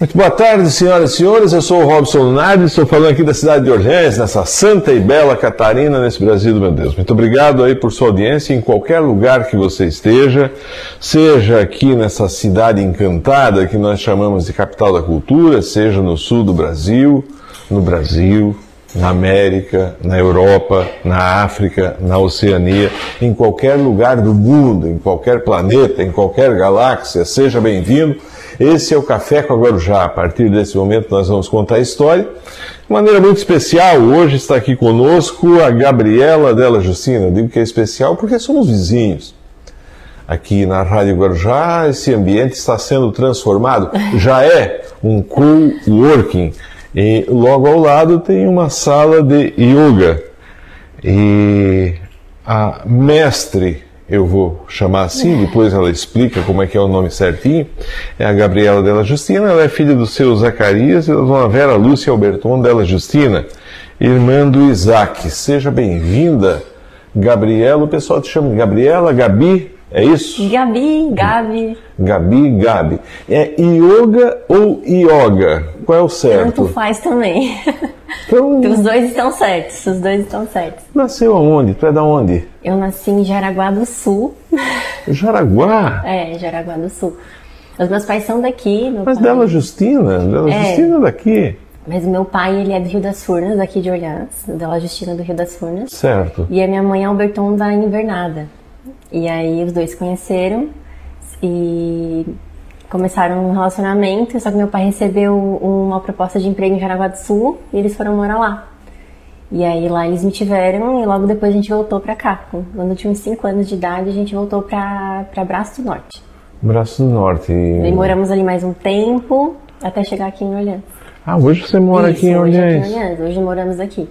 Muito boa tarde, senhoras e senhores. Eu sou o Robson Lunardi, estou falando aqui da cidade de Orleans, nessa santa e bela Catarina, nesse Brasil do meu Deus. Muito obrigado aí por sua audiência em qualquer lugar que você esteja, seja aqui nessa cidade encantada que nós chamamos de capital da cultura, seja no sul do Brasil, no Brasil, na América, na Europa, na África, na Oceania, em qualquer lugar do mundo, em qualquer planeta, em qualquer galáxia, seja bem-vindo. Esse é o Café com a Guarujá. A partir desse momento nós vamos contar a história. De maneira muito especial, hoje está aqui conosco a Gabriela Della Justina. Eu digo que é especial porque somos vizinhos. Aqui na Rádio Guarujá, esse ambiente está sendo transformado. Já é um co-working. E logo ao lado tem uma sala de yoga. E a mestre eu vou chamar assim, depois ela explica como é que é o nome certinho, é a Gabriela Della Justina, ela é filha do seu Zacarias e da dona Vera Lúcia Alberton Della Justina, irmã do Isaac. Seja bem-vinda, Gabriela, o pessoal te chama Gabriela, Gabi, é isso? Gabi, Gabi. Gabi, Gabi. É yoga ou yoga? Qual é o certo? Tanto faz também. Então, os dois estão certos, os dois estão certos. Nasceu aonde? Tu é da onde? Eu nasci em Jaraguá do Sul. Jaraguá? É, Jaraguá do Sul. Os meus pais são daqui. Mas pai... Dela Justina? Dela é. Justina é daqui. Mas meu pai, ele é do Rio das Furnas, daqui de Orleans, Dela Justina do Rio das Furnas. Certo. E a minha mãe é Alberton da Invernada. E aí os dois se conheceram e começaram um relacionamento, só que meu pai recebeu uma proposta de emprego em Jaraguá do Sul e eles foram morar lá. E aí lá eles me tiveram e logo depois a gente voltou para cá. Quando eu tinha uns 5 anos de idade, a gente voltou para Braço do Norte. Braço do Norte. E moramos ali mais um tempo até chegar aqui em Orleans. Ah, hoje você mora Isso, aqui em Orleans? Hoje, aqui em Orleans. hoje moramos aqui.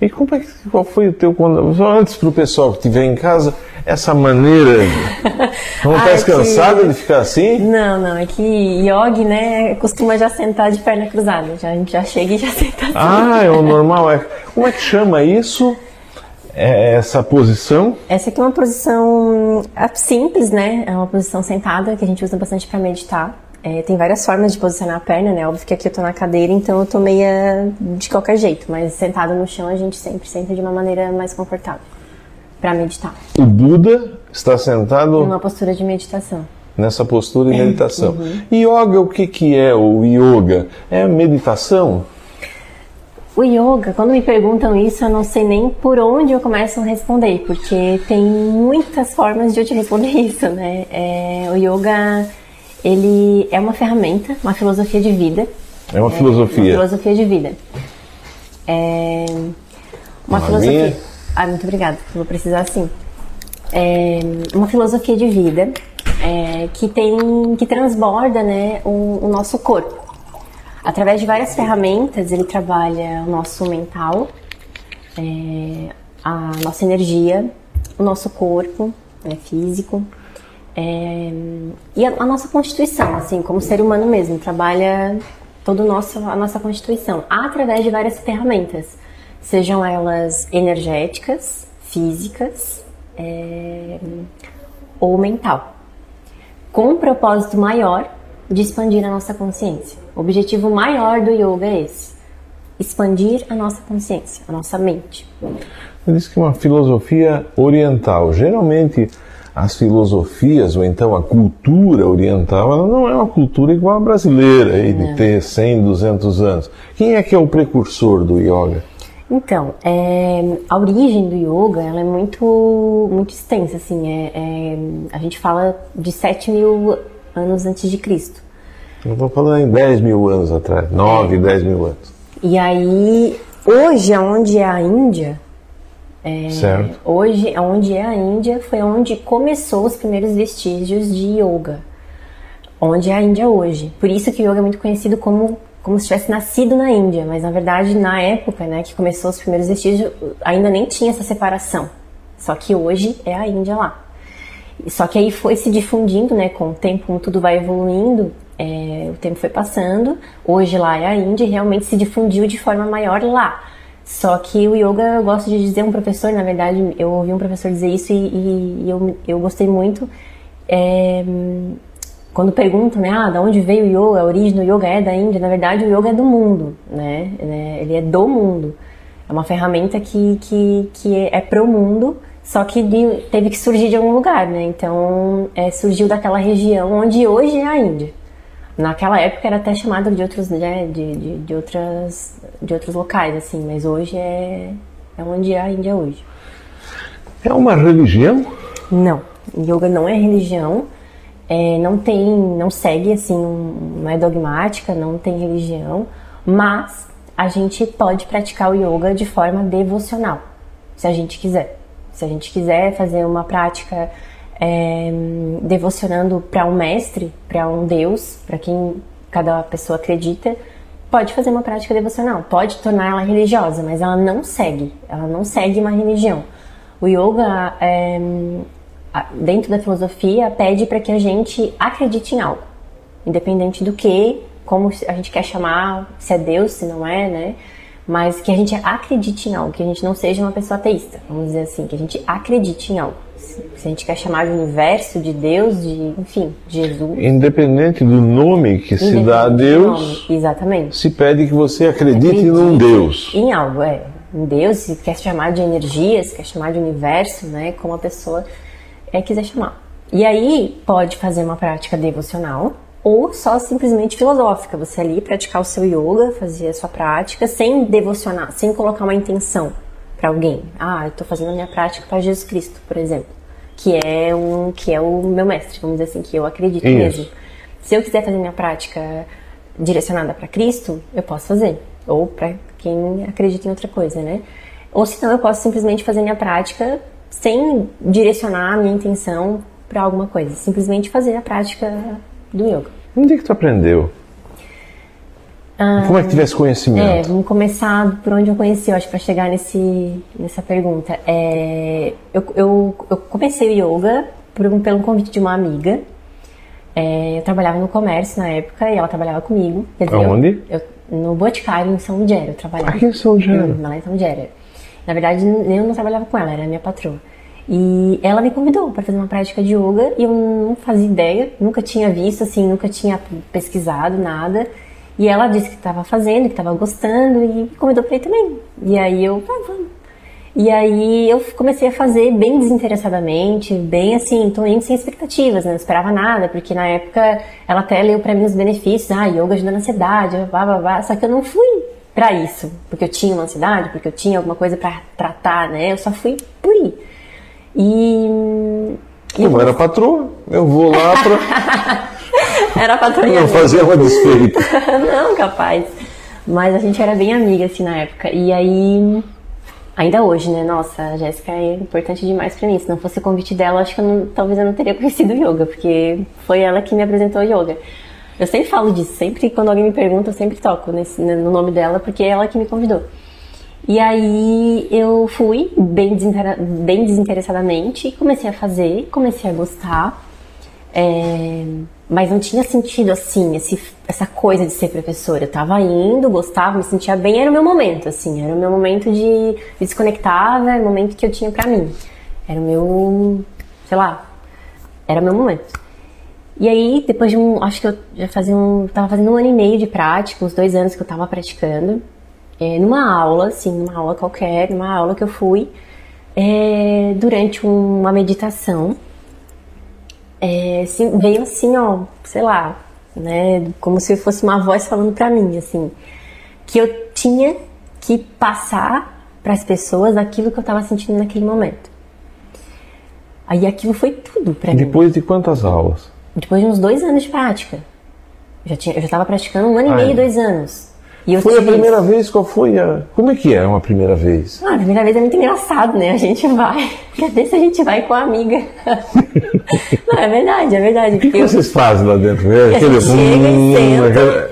E como é que, qual foi o teu quando só antes para o pessoal que estiver em casa essa maneira não está ah, cansada que... de ficar assim? Não, não é que yogi né costuma já sentar de perna cruzada já a gente já chega e já senta assim. Ah, é o normal é como é que chama isso? É essa posição? Essa aqui é uma posição ah, simples, né? É uma posição sentada que a gente usa bastante para meditar. É, tem várias formas de posicionar a perna, né? Óbvio que aqui eu tô na cadeira, então eu tô meia de qualquer jeito, mas sentado no chão a gente sempre senta de uma maneira mais confortável para meditar. O Buda está sentado numa postura de meditação. Nessa postura de é, meditação. Uhum. Yoga, o que que é o yoga? É meditação? O yoga, quando me perguntam isso, eu não sei nem por onde eu começo a responder, porque tem muitas formas de eu te responder isso, né? É, o yoga ele é uma ferramenta, uma filosofia de vida. É uma filosofia. Uma filosofia de vida. É uma, uma filosofia. Minha? Ah, muito obrigada. Vou precisar sim. É uma filosofia de vida é, que tem, que transborda, né, o, o nosso corpo. Através de várias ferramentas, ele trabalha o nosso mental, é, a nossa energia, o nosso corpo né, físico, é, e a, a, nossa constituição, assim, como ser humano mesmo, trabalha toda a nossa constituição através de várias ferramentas, sejam elas energéticas, físicas é, ou mental, com um propósito maior de expandir a nossa consciência. O objetivo maior do yoga é esse: expandir a nossa consciência, a nossa mente. Você disse que é uma filosofia oriental. Geralmente as filosofias ou então a cultura oriental, ela não é uma cultura igual a brasileira, aí, de ter 100, 200 anos. Quem é que é o precursor do yoga? Então, é, a origem do yoga ela é muito, muito extensa, assim, é, é, a gente fala de 7 mil anos antes de Cristo. Eu vou falar em 10 mil anos atrás, 9, é. 10 mil anos. E aí, hoje, onde é a Índia, é, certo. Hoje, onde é a Índia, foi onde começou os primeiros vestígios de yoga. Onde é a Índia hoje. Por isso que o yoga é muito conhecido como como se tivesse nascido na Índia, mas na verdade na época, né, que começou os primeiros vestígios, ainda nem tinha essa separação. Só que hoje é a Índia lá. Só que aí foi se difundindo, né, com o tempo, como tudo vai evoluindo, é, o tempo foi passando. Hoje lá é a Índia e realmente se difundiu de forma maior lá. Só que o yoga, eu gosto de dizer, um professor, na verdade, eu ouvi um professor dizer isso e, e eu, eu gostei muito. É, quando perguntam, né, ah, da onde veio o yoga, a origem do yoga é da Índia, na verdade o yoga é do mundo, né? Ele é do mundo. É uma ferramenta que, que, que é pro mundo, só que teve que surgir de algum lugar, né? Então, é, surgiu daquela região onde hoje é a Índia. Naquela época era até chamado de outros, né, de, de, de, outras, de outros locais, assim, mas hoje é, é onde é a Índia hoje. É uma religião? Não, yoga não é religião é, não tem, não segue assim, não é dogmática, não tem religião, mas a gente pode praticar o yoga de forma devocional, se a gente quiser. Se a gente quiser fazer uma prática é, devocionando para um mestre, para um Deus, para quem cada pessoa acredita, pode fazer uma prática devocional, pode tornar ela religiosa, mas ela não segue, ela não segue uma religião. O yoga é, dentro da filosofia, pede para que a gente acredite em algo, independente do que, como a gente quer chamar, se é Deus, se não é, né? Mas que a gente acredite em algo, que a gente não seja uma pessoa ateísta, vamos dizer assim, que a gente acredite em algo. Se a gente quer chamar de universo, de Deus, de, enfim, de Jesus. Independente do nome que se dá a Deus, exatamente. se pede que você acredite, acredite num Deus. Em algo, é. Em Deus, se quer chamar de energia, se quer chamar de universo, né? Como a pessoa é, quiser chamar. E aí pode fazer uma prática devocional ou só simplesmente filosófica. Você ali praticar o seu yoga, fazer a sua prática sem devocionar, sem colocar uma intenção para alguém. Ah, eu estou fazendo a minha prática para Jesus Cristo, por exemplo, que é um que é o meu mestre, vamos dizer assim, que eu acredito Isso. mesmo. Se eu quiser fazer minha prática direcionada para Cristo, eu posso fazer, ou para quem acredita em outra coisa, né? Ou senão eu posso simplesmente fazer minha prática sem direcionar a minha intenção para alguma coisa, simplesmente fazer a prática do yoga. Onde é que tu aprendeu? Ah, Como é que tivesse conhecimento? É, vamos começar por onde eu conheci, eu acho, para chegar nesse, nessa pergunta. É, eu, eu, eu, comecei o yoga por, pelo convite de uma amiga. É, eu trabalhava no comércio na época e ela trabalhava comigo. Dizer, Aonde? Eu, eu, no Boticário, em São Lugero, eu trabalhava. Aqui em São Lugero? Lá em São Lugero. Na verdade, eu não trabalhava com ela, era minha patroa. E ela me convidou para fazer uma prática de yoga e eu não fazia ideia, nunca tinha visto, assim, nunca tinha pesquisado nada. E ela disse que estava fazendo, que estava gostando e me convidou para ir também. E aí eu, ah, vamos. E aí eu comecei a fazer bem desinteressadamente, bem assim, tô indo sem expectativas, né? não esperava nada, porque na época ela até leu para mim os benefícios, ah, yoga ajuda na ansiedade, blá blá blá, só que eu não fui para isso, porque eu tinha uma ansiedade, porque eu tinha alguma coisa para tratar, né? Eu só fui por ir. E. Como era patroa, eu vou lá para. era patroa. Não fazer uma desfeita. não, capaz. Mas a gente era bem amiga, assim, na época. E aí. Ainda hoje, né? Nossa, a Jéssica é importante demais para mim. Se não fosse o convite dela, acho que eu não, talvez eu não teria conhecido yoga, porque foi ela que me apresentou yoga. Eu sempre falo disso, sempre quando alguém me pergunta, eu sempre toco nesse, né, no nome dela, porque é ela que me convidou. E aí eu fui bem, bem desinteressadamente, comecei a fazer, comecei a gostar, é, mas não tinha sentido assim, esse, essa coisa de ser professora. Eu tava indo, gostava, me sentia bem, era o meu momento, assim, era o meu momento de, de desconectar, era o momento que eu tinha pra mim. Era o meu, sei lá, era o meu momento. E aí, depois de um, acho que eu já fazia um, tava fazendo um ano e meio de prática, uns dois anos que eu tava praticando, é, numa aula, assim, numa aula qualquer, numa aula que eu fui, é, durante uma meditação, é, assim, veio assim, ó, sei lá, né, como se fosse uma voz falando pra mim, assim, que eu tinha que passar para as pessoas aquilo que eu tava sentindo naquele momento. Aí aquilo foi tudo para mim. Depois de quantas aulas? Depois de uns dois anos de prática. Eu já, tinha, eu já estava praticando um ano e meio, dois anos. E foi a primeira vez? Qual foi a. Como é que é uma primeira vez? Ah, a primeira vez é muito engraçado, né? A gente vai. Quer ver se a gente vai com a amiga. Não, é verdade, é verdade. O que, que vocês fazem lá dentro? É, aquele... chega hum,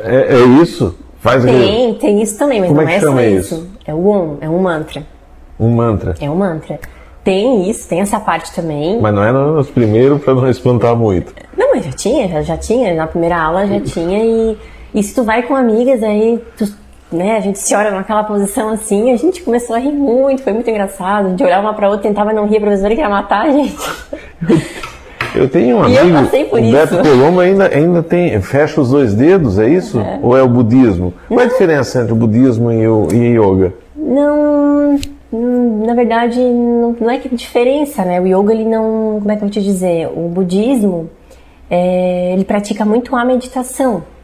é, é, isso? Faz Tem, aquele... tem isso também, mas Como não é, que é só isso? isso. É o Om, é um mantra. Um mantra? É um mantra. Tem isso, tem essa parte também. Mas não é nos primeiros para não espantar muito. Não, mas já tinha, já, já tinha. Na primeira aula já tinha e, e se tu vai com amigas aí, tu, né, a gente se olha naquela posição assim, a gente começou a rir muito, foi muito engraçado. De olhar uma pra outra, tentava não rir, a professora queria matar a gente. Eu tenho um amigo, o. Beto Colombo ainda, ainda tem, fecha os dois dedos, é isso? Ou é o budismo? Qual é a diferença entre o budismo e o e yoga? Não, hum, na verdade, não, não é que diferença, né? O yoga, ele não, como é que eu vou te dizer? O budismo, é, ele pratica muito a meditação.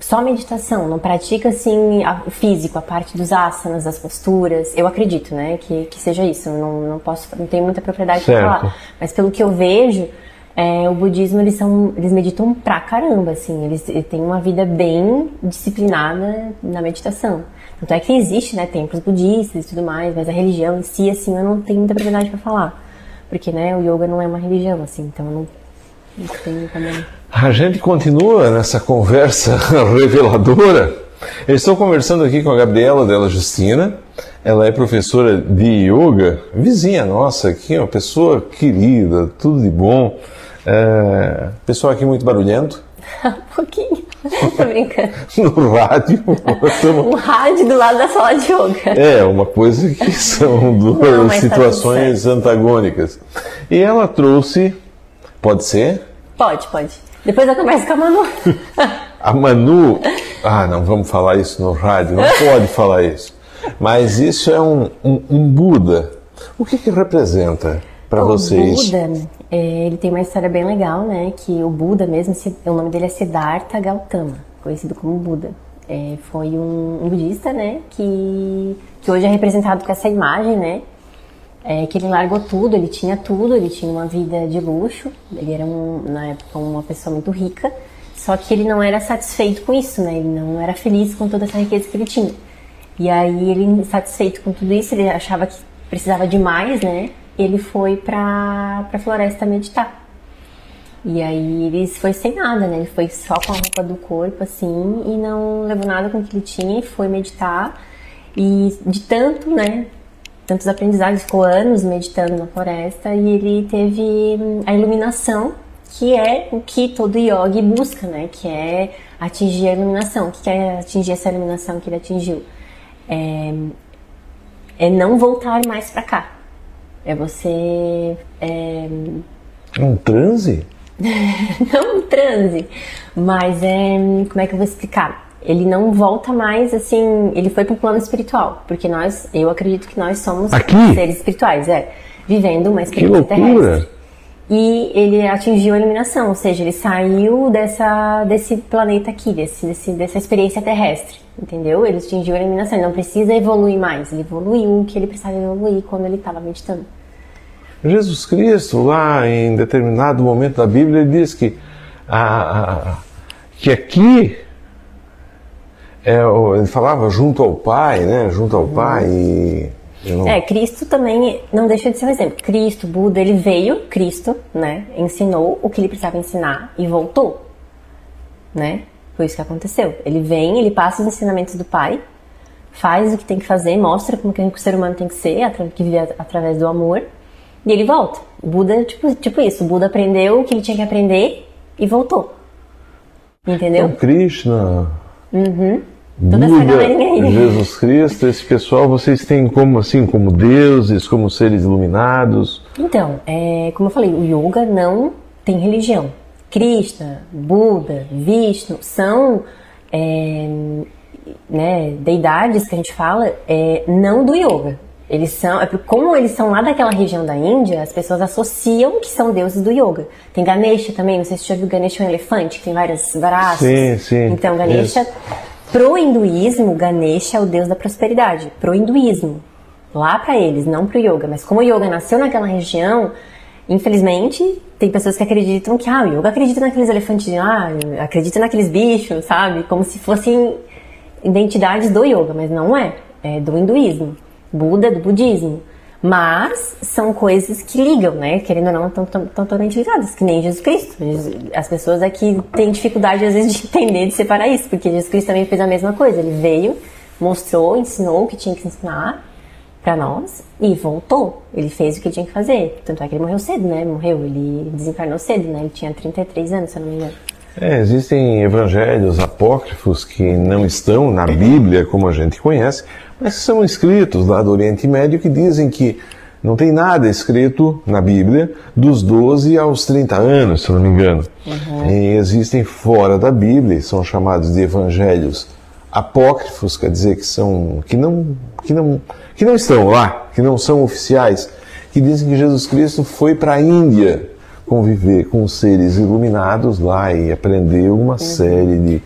Só meditação, não pratica assim a- o físico, a parte dos asanas, das posturas. Eu acredito, né, que, que seja isso. Eu Não, não posso, não tenho muita propriedade para falar. Mas pelo que eu vejo, é, o budismo eles são, eles meditam pra caramba, assim. Eles, eles têm uma vida bem disciplinada na meditação. Tanto é que existe, né, templos budistas e tudo mais, mas a religião em si, assim, eu não tenho muita propriedade para falar, porque, né, o yoga não é uma religião, assim. Então eu não, A gente continua nessa conversa reveladora. Eu estou conversando aqui com a Gabriela Della Justina. Ela é professora de yoga, vizinha nossa aqui, uma pessoa querida, tudo de bom. É, pessoal aqui muito barulhento. um pouquinho. Tô brincando. No rádio. estamos- Um rádio do lado da sala de yoga. É, uma coisa que são duas Não, tá situações antagônicas. E ela trouxe, pode ser? Pode, pode. Depois eu converso com a Manu. A Manu. Ah, não vamos falar isso no rádio, não pode falar isso. Mas isso é um, um, um Buda. O que, que representa para vocês? O Buda, é, ele tem uma história bem legal, né? Que o Buda mesmo, o nome dele é Siddhartha Gautama, conhecido como Buda. É, foi um, um budista, né? Que, que hoje é representado com essa imagem, né? É, que ele largou tudo, ele tinha tudo, ele tinha uma vida de luxo, ele era um, na época uma pessoa muito rica, só que ele não era satisfeito com isso, né? Ele não era feliz com toda essa riqueza que ele tinha. E aí ele, insatisfeito com tudo isso, ele achava que precisava de mais, né? Ele foi pra, pra floresta meditar. E aí ele foi sem nada, né? Ele foi só com a roupa do corpo, assim, e não levou nada com o que ele tinha e foi meditar. E de tanto, né? Tantos aprendizados, ficou anos meditando na floresta e ele teve hum, a iluminação, que é o que todo yogi busca, né? Que é atingir a iluminação. O que é atingir essa iluminação que ele atingiu? É, é não voltar mais pra cá. É você é, Um transe? não um transe, mas é. Como é que eu vou explicar? Ele não volta mais assim. Ele foi pro plano espiritual, porque nós, eu acredito que nós somos Aqui? seres espirituais, é. Vivendo uma experiência terrestre. E ele atingiu a iluminação, ou seja, ele saiu dessa, desse planeta aqui, desse, desse, dessa experiência terrestre, entendeu? Ele atingiu a iluminação, ele não precisa evoluir mais, ele evoluiu o que ele precisava evoluir quando ele estava meditando. Jesus Cristo, lá em determinado momento da Bíblia, ele diz que, a- a- que aqui, é, ele falava junto ao Pai, né? Junto ao Pai e. não- É, Cristo também não deixa de ser um exemplo. Cristo, Buda, ele veio, Cristo, né? Ensinou o que ele precisava ensinar e voltou, né? Foi isso que aconteceu. Ele vem, ele passa os ensinamentos do Pai, faz o que tem que fazer, mostra como que o ser humano tem que ser, que vive at- através do amor, e ele volta. O Buda, tipo, tipo isso, o Buda aprendeu o que ele tinha que aprender e voltou. Entendeu? Então, Krishna, Toda Buda. Jesus Cristo, esse pessoal, vocês têm como assim, como deuses, como seres iluminados. Então, é, como eu falei, o yoga não tem religião. Krishna, Buda, Vishnu são é, né, deidades que a gente fala é, não do yoga. Eles são, é como eles são lá daquela região da Índia, as pessoas associam que são deuses do yoga. Tem Ganesha também, não sei se você já viu Ganesha é um elefante, que tem vários braços. Sim, sim, Então, Ganesha, pro hinduísmo, Ganesha é o deus da prosperidade. Pro hinduísmo. Lá pra eles, não pro yoga. Mas como o yoga nasceu naquela região, infelizmente, tem pessoas que acreditam que, ah, o yoga acredita naqueles elefantes, ah, acredita naqueles bichos, sabe? Como se fossem identidades do yoga, mas não é. É do hinduísmo. Buda, do budismo. Mas são coisas que ligam, né? Querendo ou não, estão totalmente ligadas, que nem Jesus Cristo. As pessoas aqui têm dificuldade, às vezes, de entender, de separar isso, porque Jesus Cristo também fez a mesma coisa. Ele veio, mostrou, ensinou o que tinha que ensinar para nós e voltou. Ele fez o que tinha que fazer. Tanto é que ele morreu cedo, né? Morreu, ele desencarnou cedo, né? Ele tinha 33 anos, se eu não me engano. É, existem evangelhos apócrifos que não estão na Bíblia como a gente conhece, mas são escritos lá do Oriente Médio que dizem que Não tem nada escrito na Bíblia dos 12 aos 30 anos, se não me engano. Uhum. existem fora da Bíblia, são chamados de evangelhos apócrifos, quer dizer que são que não que não que não estão lá, que não são oficiais, que dizem que Jesus Cristo foi para a Índia conviver com seres iluminados lá e aprendeu uma uhum. série de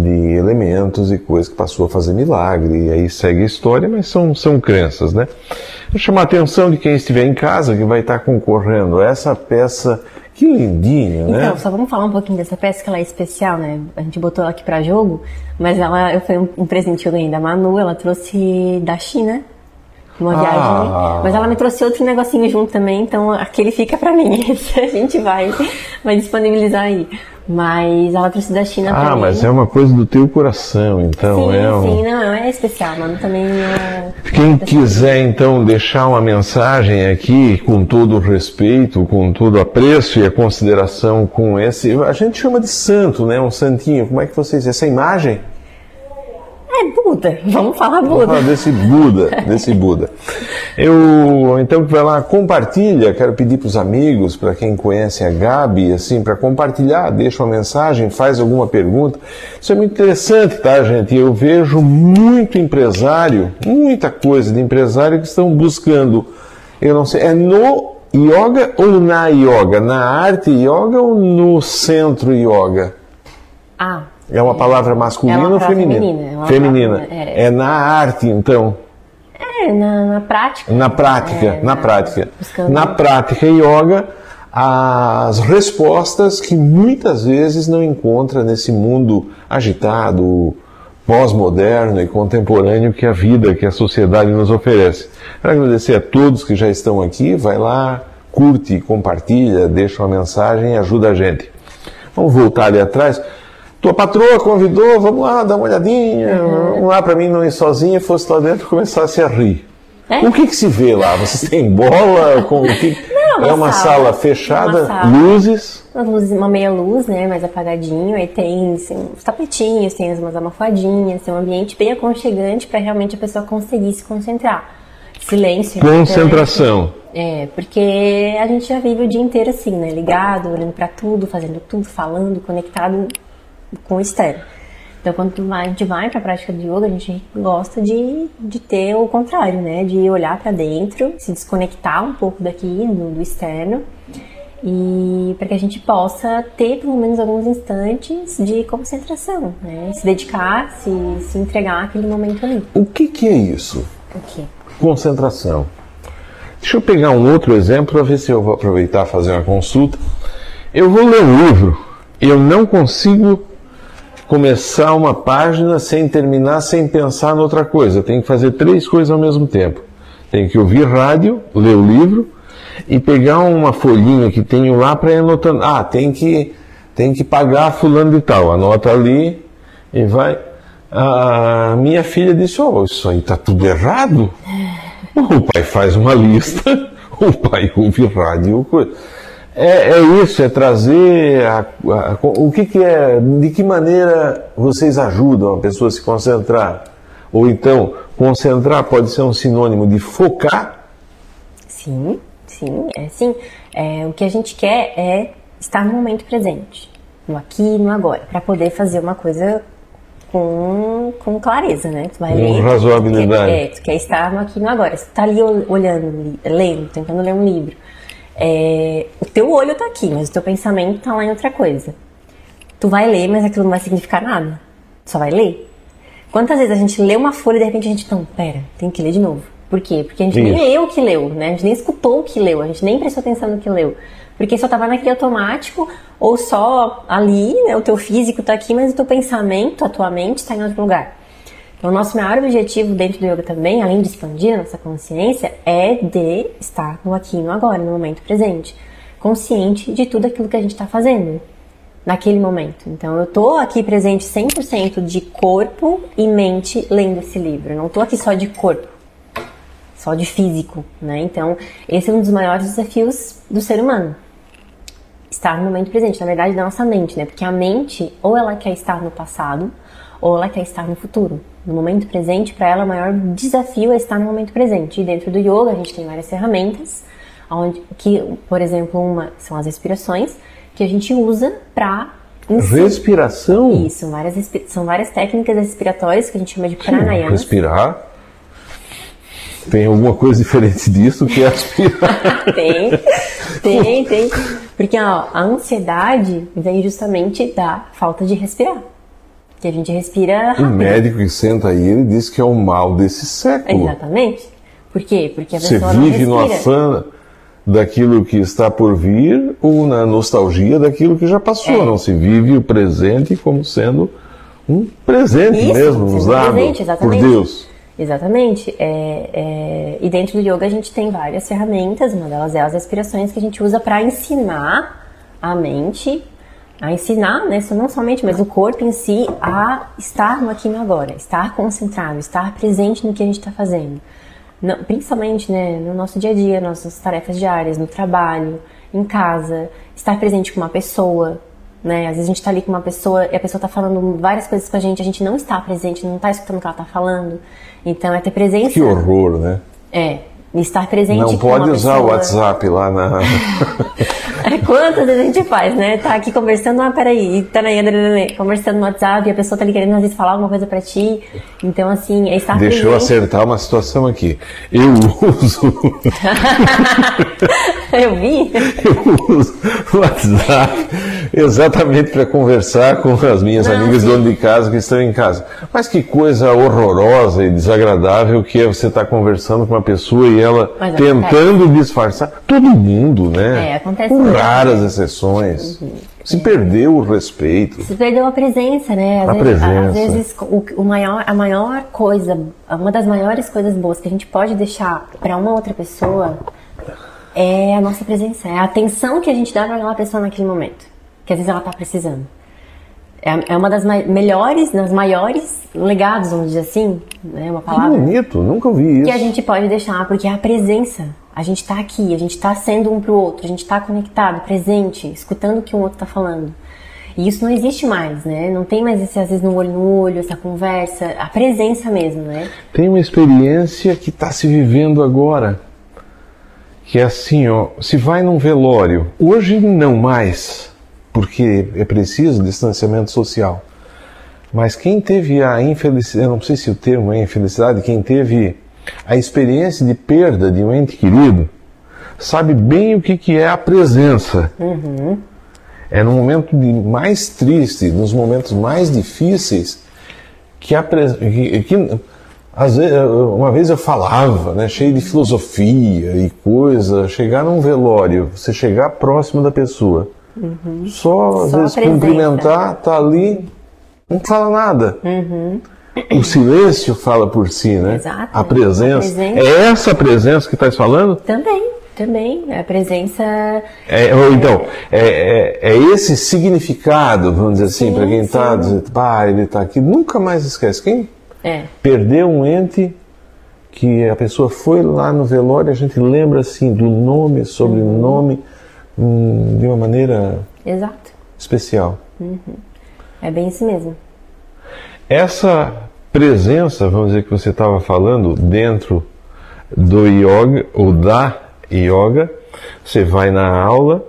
de elementos e coisas que passou a fazer milagre, e aí segue a história, mas são, são crenças, né? Vou chamar a atenção de quem estiver em casa que vai estar concorrendo a essa peça que lindinha, né? Então, só vamos falar um pouquinho dessa peça que ela é especial, né? A gente botou ela aqui para jogo, mas ela foi um, um presente que eu ganhei da Manu, ela trouxe da China, uma ah. viagem. Mas ela me trouxe outro negocinho junto também, então aquele fica para mim. Esse a gente vai, vai disponibilizar aí. Mas ela trouxe da China ah, também. mas é uma coisa do teu coração, então. Sim, é um... sim, não, é especial, mano. Também é... Quem quiser, então, deixar uma mensagem aqui, com todo o respeito, com todo o apreço e a consideração com esse. A gente chama de santo, né? Um santinho. Como é que vocês. Essa imagem? É Buda, vamos falar Buda. Vamos falar desse Buda, desse Buda. Eu, então, vai lá, compartilha, quero pedir para os amigos, para quem conhece a Gabi, assim, para compartilhar, deixa uma mensagem, faz alguma pergunta. Isso é muito interessante, tá, gente? Eu vejo muito empresário, muita coisa de empresário que estão buscando, eu não sei, é no yoga ou na yoga? Na arte yoga ou no centro yoga? Ah, é uma palavra masculina é uma ou feminina? Feminina. É, feminina. Palavra, é. é. na arte, então. É, na, na prática. Na prática, é, na, na, prática. Buscando... Na prática yoga, as respostas que muitas vezes não encontra nesse mundo agitado, pós-moderno e contemporâneo que a vida, que a sociedade nos oferece. Quero agradecer a todos que já estão aqui. Vai lá, curte, compartilha, deixa uma mensagem e ajuda a gente. Vamos voltar ali atrás. Tua patroa convidou, vamos lá, dar uma olhadinha, uhum. vamos lá para mim não ir sozinha, fosse lá dentro e começasse a rir. É? O que, que se vê lá? Vocês têm bola? Com o que... Não, é uma sala, sala fechada, uma sala, luzes. Uma meia luz, né? Mais apagadinho. Aí tem assim, os tapetinhos, tem umas almofadinhas, tem um ambiente bem aconchegante para realmente a pessoa conseguir se concentrar. Silêncio. Concentração. É, porque a gente já vive o dia inteiro assim, né? Ligado, olhando para tudo, fazendo tudo, falando, conectado com o externo. Então, quando a gente vai para a prática de yoga, a gente gosta de, de ter o contrário, né? De olhar para dentro, se desconectar um pouco daqui, do, do externo, e para que a gente possa ter pelo menos alguns instantes de concentração, né? Se dedicar, se, se entregar aquele momento ali. O que, que é isso? O quê? Concentração. Deixa eu pegar um outro exemplo para ver se eu vou aproveitar fazer uma consulta. Eu vou ler um livro, eu não consigo começar uma página sem terminar, sem pensar em outra coisa. Tem que fazer três coisas ao mesmo tempo. Tem que ouvir rádio, ler o livro e pegar uma folhinha que tenho lá para ir anotando. Ah, tem que, tem que pagar fulano de tal. Anota ali e vai. A minha filha disse: Oh, isso aí está tudo errado. O pai faz uma lista, o pai ouve rádio. Coisa. É, é isso, é trazer a, a, o que, que é, de que maneira vocês ajudam a pessoa a se concentrar? Ou então, concentrar pode ser um sinônimo de focar? Sim, sim, é sim. É, o que a gente quer é estar no momento presente, no aqui e no agora, para poder fazer uma coisa com, com clareza, né? Tu vai com ler, razoabilidade. Tu quer, é, tu quer estar no aqui e no agora. Se tu tá ali olhando, lendo, tentando ler um livro, é, o teu olho tá aqui, mas o teu pensamento tá lá em outra coisa. Tu vai ler, mas aquilo não vai significar nada. Tu só vai ler. Quantas vezes a gente lê uma folha e de repente a gente, não, pera, tem que ler de novo. Por quê? Porque a gente Isso. nem leu o que leu, né? A gente nem escutou o que leu, a gente nem prestou atenção no que leu. Porque só tava naquele automático, ou só ali, né? O teu físico tá aqui, mas o teu pensamento, a tua mente tá em outro lugar. Então, nosso maior objetivo dentro do yoga também, além de expandir a nossa consciência, é de estar no aqui e no agora, no momento presente, consciente de tudo aquilo que a gente está fazendo naquele momento. Então, eu estou aqui presente 100% de corpo e mente lendo esse livro. Não estou aqui só de corpo, só de físico, né? Então, esse é um dos maiores desafios do ser humano. Estar no momento presente, na verdade, da nossa mente, né? Porque a mente, ou ela quer estar no passado, ou ela quer estar no futuro. No momento presente, para ela, o maior desafio é estar no momento presente. E dentro do yoga, a gente tem várias ferramentas, onde, que, por exemplo, uma são as respirações, que a gente usa para Respiração? Isso, várias, são várias técnicas respiratórias que a gente chama de pranayama. Respirar. Tem alguma coisa diferente disso que é aspirar? tem, tem, tem. Porque ó, a ansiedade vem justamente da falta de respirar. Que a gente respira rápido. O médico que senta aí, ele diz que é o mal desse século. Exatamente. Por quê? Porque a pessoa Você vive no afã daquilo que está por vir ou na nostalgia daquilo que já passou. É. Não se vive o presente como sendo um presente Isso, mesmo, usado presente, por Deus. Exatamente. É, é, e dentro do yoga a gente tem várias ferramentas, uma delas é as respirações que a gente usa para ensinar a mente, a ensinar, né, não somente, mas o corpo em si, a estar no aqui e no agora, estar concentrado, estar presente no que a gente está fazendo. Não, principalmente né, no nosso dia a dia, nossas tarefas diárias, no trabalho, em casa, estar presente com uma pessoa, né? Às vezes a gente está ali com uma pessoa e a pessoa está falando várias coisas com a gente, a gente não está presente, não está escutando o que ela está falando. Então é ter presença. Que horror, né? É. Estar presente Não pode usar pessoa... o WhatsApp lá na. Quantas vezes a gente faz, né? Tá aqui conversando, ah, peraí, tá aí, conversando no WhatsApp e a pessoa tá ali querendo às vezes falar alguma coisa pra ti. Então, assim, é estar Deixa presente. eu acertar uma situação aqui. Eu uso. eu vi? Eu uso o WhatsApp exatamente para conversar com as minhas Não, amigas sim. dono de casa que estão em casa. Mas que coisa horrorosa e desagradável que é você estar tá conversando com uma pessoa e ela Mas tentando acontece. disfarçar. Todo mundo, né? É, acontece. Com raras exceções. Uhum. Se perdeu o respeito. Se perdeu a presença, né? Às a vezes, presença. Às vezes o, o, maior, a maior coisa, uma das maiores coisas boas que a gente pode deixar para uma outra pessoa é a nossa presença, é a atenção que a gente dá para aquela pessoa naquele momento que às vezes ela está precisando. É, é uma das melhores, das maiores legados, vamos dizer assim, né? Uma palavra. Que bonito, nunca ouvi isso. Que a gente pode deixar, porque é a presença. A gente está aqui, a gente está sendo um para o outro, a gente está conectado, presente, escutando o que o outro está falando. E isso não existe mais, né? Não tem mais esse, às vezes, no olho no olho, essa conversa, a presença mesmo, né? Tem uma experiência que está se vivendo agora, que é assim, ó, se vai num velório, hoje não mais, porque é preciso distanciamento social. Mas quem teve a infelicidade, eu não sei se o termo é infelicidade, quem teve a experiência de perda de um ente querido, sabe bem o que, que é a presença. Uhum. É no momento de mais triste, nos momentos mais difíceis, que a às vezes, uma vez eu falava, né, cheio de filosofia e coisa, chegar num velório, você chegar próximo da pessoa Uhum. Só às Só vezes cumprimentar, tá ali, não fala nada. Uhum. O silêncio fala por si, né? Exato. A presença. A presença. É essa presença que estás falando? Também, também. A presença. É, ou então, é, é, é esse significado, vamos dizer assim, para quem está dizendo, pá, ele está aqui, nunca mais esquece. Quem é. perdeu um ente que a pessoa foi lá no velório, a gente lembra assim do nome, sobrenome. Uhum hum, de uma maneira Exato. especial. Uhum. É bem isso mesmo. Essa presença, vamos dizer que você estava falando, dentro do yoga ou da yoga, você vai na aula,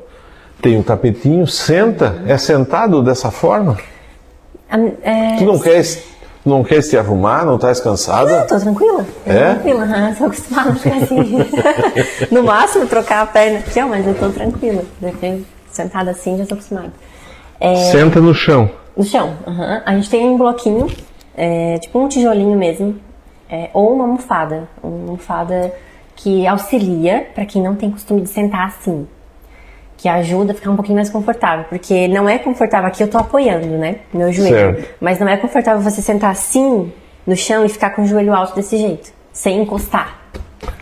tem um tapetinho, senta, é sentado dessa forma? É, tu não queres não quer se arrumar? Não estás cansada? Não, tô tranquila. Tô é? tranquila, uhum, sou acostumada a ficar assim. no máximo trocar a perna aqui, mas eu tô tranquila. sentada assim, já tô acostumada. É... Senta no chão. No chão, uhum. A gente tem um bloquinho, é, tipo um tijolinho mesmo, é, ou uma almofada. Uma almofada que auxilia para quem não tem costume de sentar assim que ajuda a ficar um pouquinho mais confortável, porque não é confortável aqui eu tô apoiando, né, meu joelho, certo. mas não é confortável você sentar assim no chão e ficar com o joelho alto desse jeito, sem encostar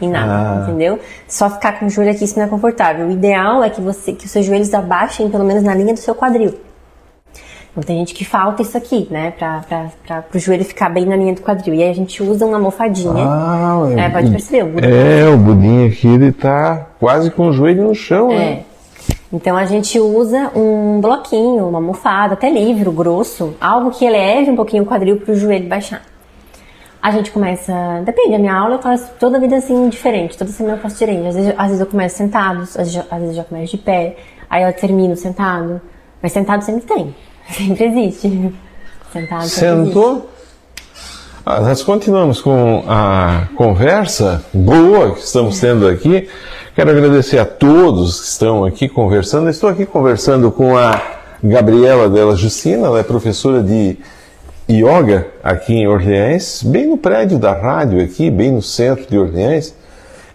em nada, ah. entendeu? Só ficar com o joelho aqui isso não é confortável. O ideal é que você que os seus joelhos abaixem pelo menos na linha do seu quadril. Então tem gente que falta isso aqui, né? Pra, pra, pra, pro joelho ficar bem na linha do quadril. E aí a gente usa uma almofadinha. Ah, é, pode perceber. O é, o budinho aqui ele tá quase com o joelho no chão, é. né? Então a gente usa um bloquinho, uma almofada, até livro grosso, algo que eleve um pouquinho o quadril para o joelho baixar. A gente começa, depende, a minha aula eu faço toda a vida assim diferente, toda semana eu faço diferente. Às vezes, às vezes eu começo sentado, às vezes, às vezes eu já começo de pé, aí eu termino sentado. Mas sentado sempre tem, sempre existe. Sentado sempre Sentou? existe. Ah, Nós continuamos com a conversa boa que estamos tendo aqui. Quero agradecer a todos que estão aqui conversando. Estou aqui conversando com a Gabriela Della Justina, ela é professora de yoga aqui em Orleans, bem no prédio da rádio aqui, bem no centro de Orleans,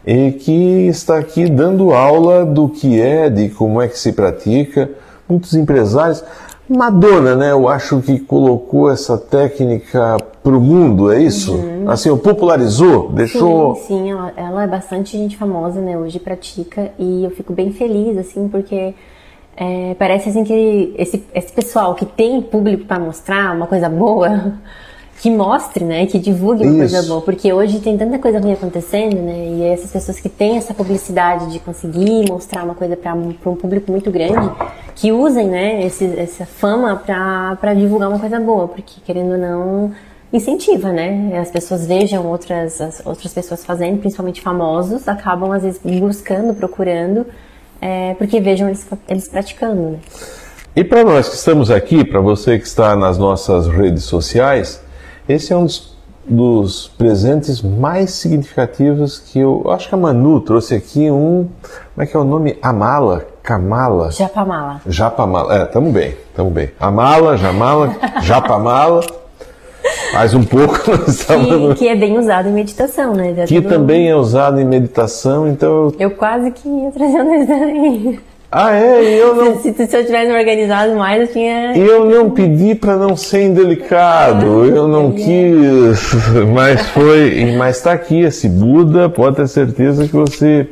e que está aqui dando aula do que é, de como é que se pratica. Muitos empresários. Madonna, né? Eu acho que colocou essa técnica para o mundo, é isso? Assim, o popularizou, deixou. Sim, sim, ela, é bastante gente famosa, né? Hoje pratica e eu fico bem feliz, assim, porque é, parece assim que esse, esse pessoal que tem público para mostrar uma coisa boa, que mostre, né? Que divulgue uma coisa Isso. boa, porque hoje tem tanta coisa ruim acontecendo, né? E essas pessoas que têm essa publicidade de conseguir mostrar uma coisa para um público muito grande, que usem, né? Esse, essa fama para divulgar uma coisa boa, porque querendo ou não incentiva, né? As pessoas vejam outras, as outras pessoas fazendo, principalmente famosos, acabam às vezes buscando, procurando, é, porque vejam eles, eles praticando, né? E para nós que estamos aqui, para você que está nas nossas redes sociais, esse é um dos, dos presentes mais significativos que eu, eu acho que a Manu trouxe aqui um, como é que é o nome? Amala, Kamala, Japamala. Japamala. É, tamo bem, tamo bem. Amala, Jamala, Japamala. Mais um pouco nós estamos Que, que é bem usado em meditação, né? Já que também é usado em meditação, então eu... Quase que ia trazendo isso daí. Ah, é, eu não Se, se eu tivesse organizado mais, eu tinha. Eu não pedi para não ser indelicado, eu não quis, mas foi, mas está aqui esse Buda, pode ter certeza que você,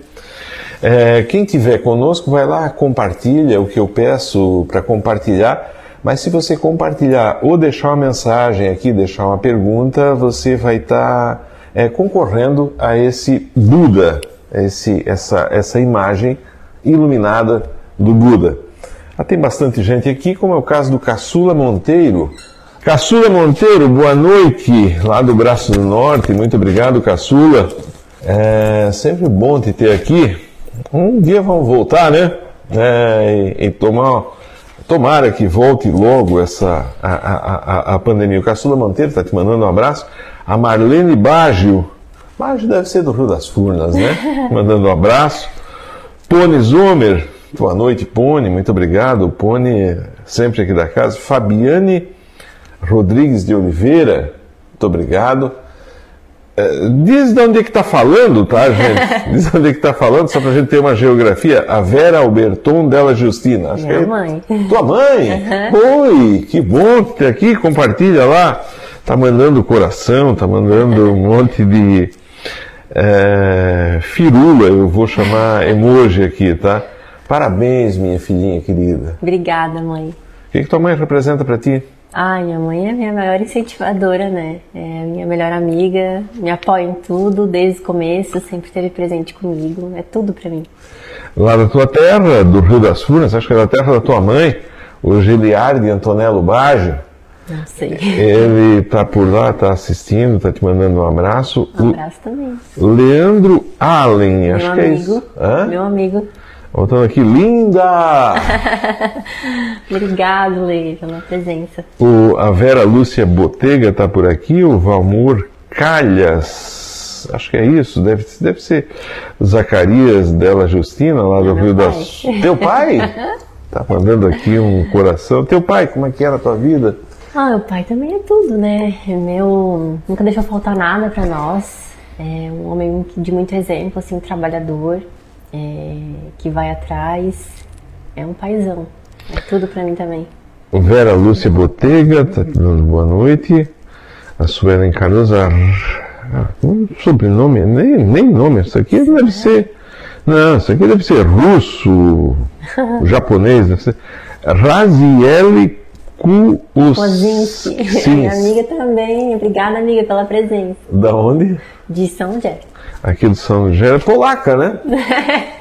é, quem tiver conosco, vai lá, compartilha o que eu peço para compartilhar, mas se você compartilhar ou deixar uma mensagem aqui, deixar uma pergunta, você vai estar é, concorrendo a esse Buda, esse, essa, essa imagem iluminada do Buda. Ah, tem bastante gente aqui, como é o caso do Caçula Monteiro. Caçula Monteiro, boa noite, lá do Braço do Norte. Muito obrigado, Caçula. É sempre bom te ter aqui. Um dia vamos voltar, né? É, e, e tomar, tomara que volte logo essa a, a, a, a pandemia. O Caçula Monteiro está te mandando um abraço. A Marlene Baggio. Baggio deve ser do Rio das Furnas, né? Mandando um abraço. Pone Zomer, boa noite, Pone, muito obrigado. Pone, sempre aqui da casa. Fabiane Rodrigues de Oliveira, muito obrigado. É, diz de onde é que está falando, tá, gente? Diz de onde é que está falando, só para a gente ter uma geografia. A Vera Alberton della Justina. Acho Minha que é mãe. Tua mãe? Oi, que bom ter aqui, compartilha lá. Tá mandando coração, tá mandando um monte de é, firula, eu vou chamar emoji aqui, tá? Parabéns, minha filhinha querida. Obrigada, mãe. O que, que tua mãe representa para ti? Ai, minha mãe é a minha maior incentivadora, né? É a minha melhor amiga, me apoia em tudo, desde o começo, sempre esteve presente comigo, é tudo pra mim. Lá da tua terra, do Rio das Furnas, acho que é da terra da tua mãe, o Giliardi Antonello Baggio. Não sei. Ele tá por lá, tá assistindo, tá te mandando um abraço. Um abraço também. Leandro Allen, acho Meu que é amigo. isso. Hã? Meu amigo. Voltando aqui, linda! Obrigado, Lei, pela presença. O, a Vera Lúcia Botega está por aqui, o Valmor Calhas, acho que é isso, deve, deve ser Zacarias Della Justina, lá do meu Rio das... Teu pai? Tá mandando aqui um coração. Teu pai, como é que era a tua vida? Ah, meu pai também é tudo, né? É Meu nunca deixou faltar nada pra nós. É um homem de muito exemplo, assim, trabalhador, é, que vai atrás. É um paizão. É tudo pra mim também. O Vera Lúcia Botega, tá te dando boa noite. A Suelen Cardoso, ah, um sobrenome, nem, nem nome, isso aqui deve ser. Não, isso aqui deve ser russo, japonês, deve ser. Raziele Kuusinski. minha amiga também. Obrigada, amiga, pela presença. Da onde? De São José. Aqui do São José, é polaca, né?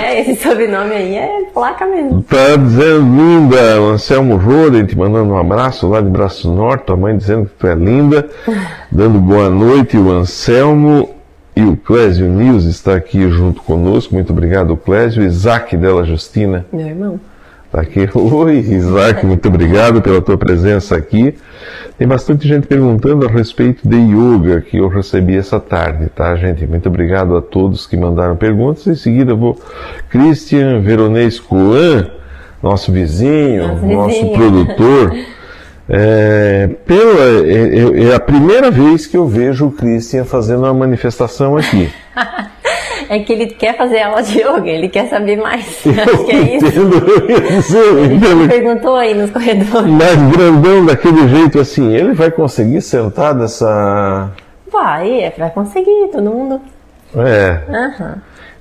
é, esse sobrenome aí é placa mesmo. Tá dizendo linda, o Anselmo Roden te mandando um abraço lá de Braço Norte, tua mãe dizendo que tu é linda, dando boa noite, o Anselmo e o Clésio Nils está aqui junto conosco, muito obrigado Clésio, Isaac dela Justina. Meu irmão. Está aqui. Oi, Isaac, muito obrigado pela tua presença aqui. Tem bastante gente perguntando a respeito de yoga que eu recebi essa tarde, tá, gente? Muito obrigado a todos que mandaram perguntas. Em seguida, eu vou. Christian Veronês Coan, nosso vizinho, nosso, nosso produtor. É, pela, é, é, a primeira vez que eu vejo o Christian fazendo uma manifestação aqui. É que ele quer fazer aula de yoga, ele quer saber mais. Eu Acho que é isso. Entendo, eu ele perguntou aí nos corredores. Mas grandão daquele jeito assim, ele vai conseguir sentar dessa. Vai, é vai conseguir, todo mundo. É. Uhum.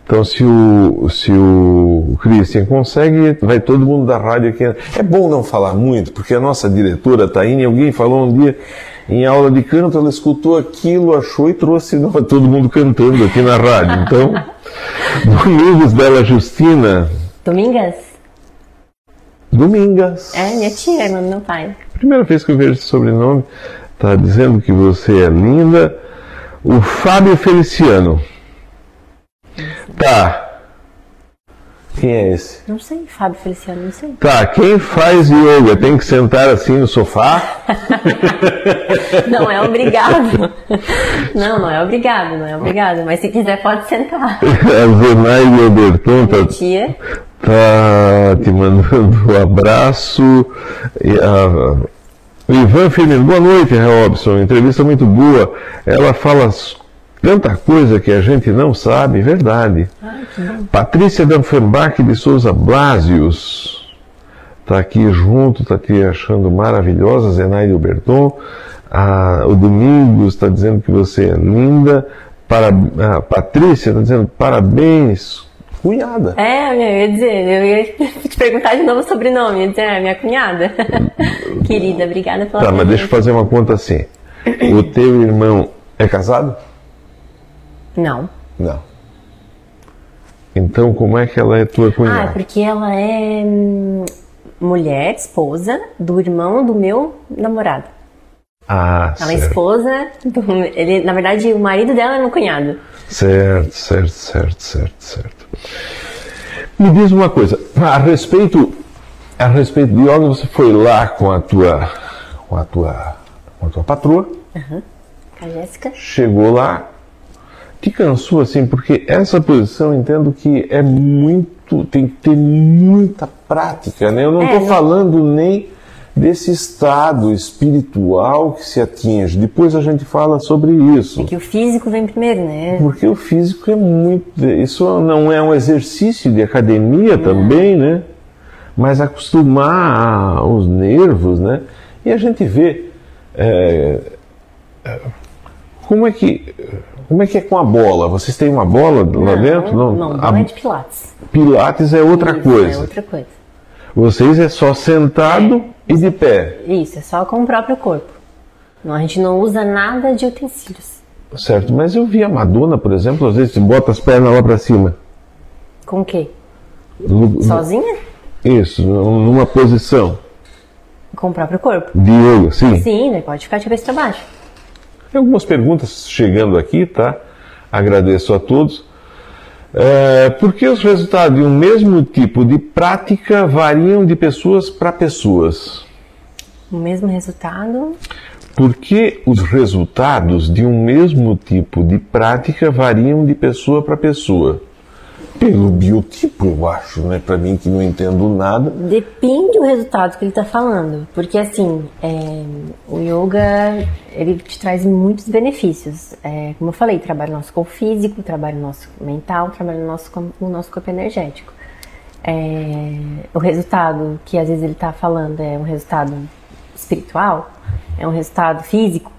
Então, se o, se o Christian consegue, vai todo mundo da rádio aqui. É bom não falar muito, porque a nossa diretora Taine, alguém falou um dia em aula de canto, ela escutou aquilo, achou e trouxe não, todo mundo cantando aqui na rádio. Então, Domingos Bela Justina. Domingas? Domingas. É, minha tia, irmã do meu pai. Primeira vez que eu vejo esse sobrenome, tá dizendo que você é linda. O Fábio Feliciano. Tá. Quem é esse? Não sei, Fábio Feliciano, não sei. Tá, quem faz yoga tem que sentar assim no sofá? não é obrigado. Não, não é obrigado, não é obrigado. Mas se quiser pode sentar. A Zenaide Alberton tá, tia. tá te mandando um abraço. E a, Ivan Firmino, boa noite, Robson. Entrevista muito boa. Ela fala Tanta coisa que a gente não sabe, verdade. Ai, Patrícia Danfenbach de Souza Blasius está aqui junto, está te achando maravilhosa. Zenaide Berton. Ah, o Domingos está dizendo que você é linda. Para, a Patrícia está dizendo parabéns, cunhada. É, eu ia dizer, eu ia te perguntar de novo o sobrenome, ia dizer, é minha cunhada. Querida, obrigada pela Tá, mas deixa eu fazer uma conta assim. O teu irmão é casado? Não. Não. Então, como é que ela é tua cunhada? Ah, porque ela é hum, mulher, esposa do irmão do meu namorado. Ah, ela é esposa do, ele, na verdade, o marido dela é meu cunhado. Certo, certo, certo, certo, certo. Me diz uma coisa, a respeito a respeito de yoga, você foi lá com a tua com a tua com a tua patroa? Uhum. A Jéssica. Chegou lá, te cansou assim, porque essa posição entendo que é muito, tem que ter muita prática, né? Eu não estou é, falando nem desse estado espiritual que se atinge. Depois a gente fala sobre isso. É que o físico vem primeiro, né? Porque o físico é muito. Isso não é um exercício de academia também, né? Mas acostumar os nervos, né? E a gente vê é, como é que como é que é com a bola? Vocês têm uma bola não, lá dentro? Não, não, bola a... é de pilates. Pilates é outra Isso, coisa. É outra coisa. Vocês é só sentado é. e de pé. Isso, é só com o próprio corpo. Não, a gente não usa nada de utensílios. Certo, mas eu vi a Madonna, por exemplo, às vezes bota as pernas lá para cima. Com o quê? No, Sozinha? Isso, numa posição. Com o próprio corpo. De yoga, sim. Sim, né? pode ficar de cabeça para baixo. Tem algumas perguntas chegando aqui, tá? Agradeço a todos. É, por que os resultados de um mesmo tipo de prática variam de pessoas para pessoas? O mesmo resultado? Por que os resultados de um mesmo tipo de prática variam de pessoa para pessoa? Pelo biotipo, eu acho, né? Para mim que não entendo nada. Depende do resultado que ele está falando, porque assim, é, o yoga ele te traz muitos benefícios. É, como eu falei, trabalha o nosso corpo físico, trabalha o nosso mental, trabalha o nosso, o nosso corpo energético. É, o resultado que às vezes ele está falando é um resultado espiritual, é um resultado físico,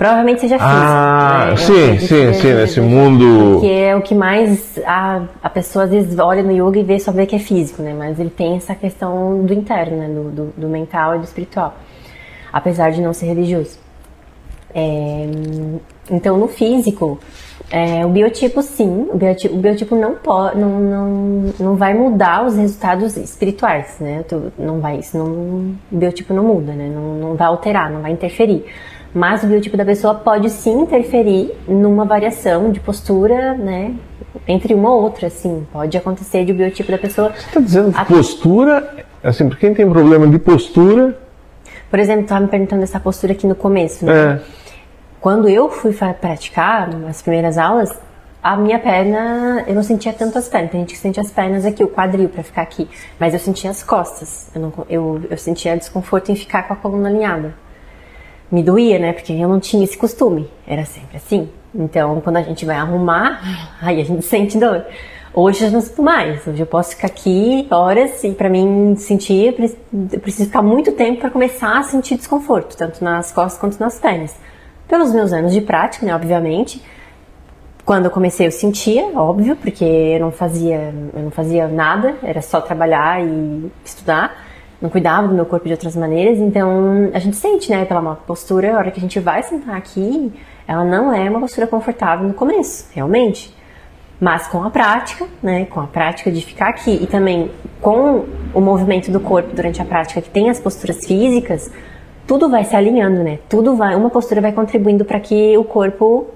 Provavelmente seja físico. Ah, né? sim, sim, sim, nesse mundo. Porque é o que mais a, a pessoa às vezes olha no yoga e vê só vê que é físico, né? Mas ele tem essa questão do interno, né? Do, do, do mental e do espiritual. Apesar de não ser religioso. É, então, no físico, é, o biotipo sim, o biotipo, o biotipo não, pode, não, não, não vai mudar os resultados espirituais, né? Não vai, isso não, o biotipo não muda, né? Não, não vai alterar, não vai interferir. Mas o biotipo da pessoa pode sim interferir numa variação de postura, né? Entre uma ou outra, assim. Pode acontecer de o biotipo da pessoa. Você está dizendo que postura, assim, para quem tem problema de postura. Por exemplo, estava me perguntando essa postura aqui no começo, né? É. Quando eu fui praticar as primeiras aulas, a minha perna, eu não sentia tanto as pernas. Tem gente que sente as pernas aqui, o quadril para ficar aqui. Mas eu sentia as costas. Eu, não, eu, eu sentia desconforto em ficar com a coluna alinhada me doía, né? Porque eu não tinha esse costume. Era sempre assim. Então, quando a gente vai arrumar, aí a gente sente dor. Hoje eu não sinto mais. Hoje eu posso ficar aqui horas e para mim sentir, eu preciso ficar muito tempo para começar a sentir desconforto, tanto nas costas quanto nas pernas. Pelos meus anos de prática, né, obviamente. Quando eu comecei eu sentia, óbvio, porque eu não fazia, eu não fazia nada, era só trabalhar e estudar não cuidava do meu corpo de outras maneiras, então a gente sente, né, pela postura, a hora que a gente vai sentar aqui, ela não é uma postura confortável no começo, realmente. Mas com a prática, né, com a prática de ficar aqui e também com o movimento do corpo durante a prática, que tem as posturas físicas, tudo vai se alinhando, né? Tudo vai, uma postura vai contribuindo para que o corpo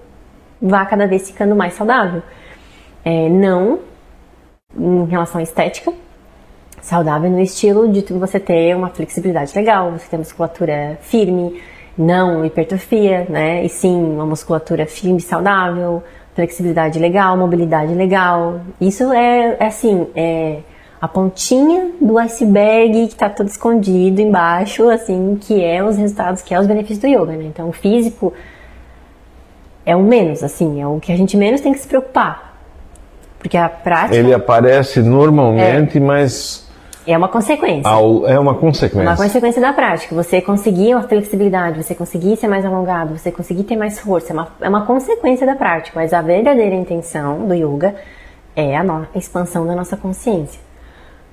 vá cada vez ficando mais saudável. É, não em relação à estética, saudável no estilo de você ter uma flexibilidade legal, você ter musculatura firme, não hipertrofia, né? E sim uma musculatura firme, saudável, flexibilidade legal, mobilidade legal. Isso é, é assim, é a pontinha do iceberg que está todo escondido embaixo, assim, que é os resultados, que é os benefícios do yoga, né? Então, o físico é o menos, assim, é o que a gente menos tem que se preocupar. Porque a prática. Ele aparece normalmente, é, mas é uma consequência. Ao, é uma consequência. Uma consequência da prática. Você conseguir uma flexibilidade, você conseguir ser mais alongado, você conseguir ter mais força. É uma, é uma consequência da prática. Mas a verdadeira intenção do yoga é a, no, a expansão da nossa consciência.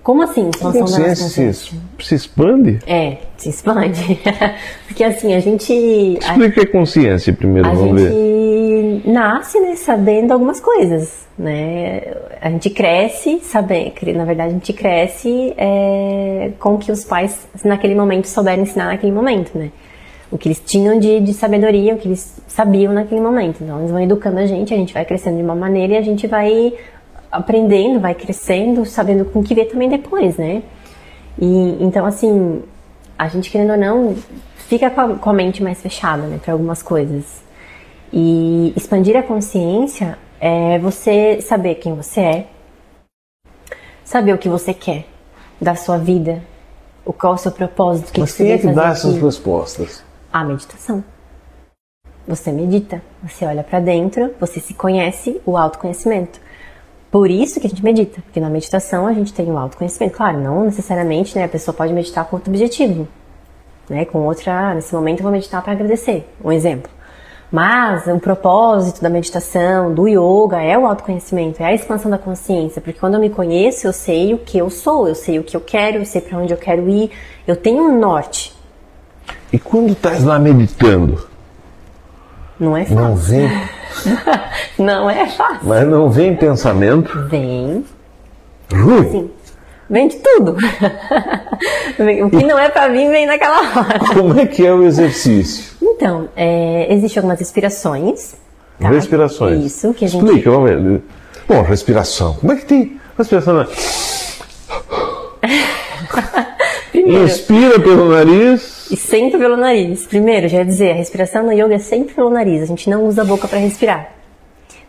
Como assim, expansão da nossa consciência? Se, se expande? É, se expande. Porque assim, a gente. Explica que é consciência primeiro, a vamos ver. A gente nasce né, sabendo algumas coisas né? A gente cresce sabendo, na verdade a gente cresce é, com o que os pais naquele momento souberam ensinar naquele momento, né? O que eles tinham de, de sabedoria, o que eles sabiam naquele momento. Então eles vão educando a gente, a gente vai crescendo de uma maneira e a gente vai aprendendo, vai crescendo, sabendo com que ver também depois, né? E então assim, a gente querendo ou não fica com a, com a mente mais fechada, né, para algumas coisas. E expandir a consciência é você saber quem você é, saber o que você quer da sua vida, o qual é o seu propósito, o que, Mas que você quem é que dá essas respostas? A meditação. Você medita, você olha para dentro, você se conhece, o autoconhecimento. Por isso que a gente medita, porque na meditação a gente tem o autoconhecimento. Claro, não necessariamente, né, a pessoa pode meditar com outro objetivo, né, com outra, ah, nesse momento eu vou meditar para agradecer, um exemplo. Mas o propósito da meditação, do yoga, é o autoconhecimento, é a expansão da consciência, porque quando eu me conheço, eu sei o que eu sou, eu sei o que eu quero, eu sei para onde eu quero ir, eu tenho um norte. E quando estás lá meditando? Não é fácil. Não vem? não é fácil. Mas não vem pensamento? Vem. Ruim? Sim. Vem de tudo. o que não é para mim vem naquela hora. Como é que é o exercício? Então, é, existem algumas respirações. Tá? Respirações. Isso, que a gente. Explica, vamos ver. Bom, respiração. Como é que tem respiração? Na... Primeiro, Inspira pelo nariz. E sempre pelo nariz. Primeiro, já ia dizer, a respiração no yoga é sempre pelo nariz. A gente não usa a boca para respirar.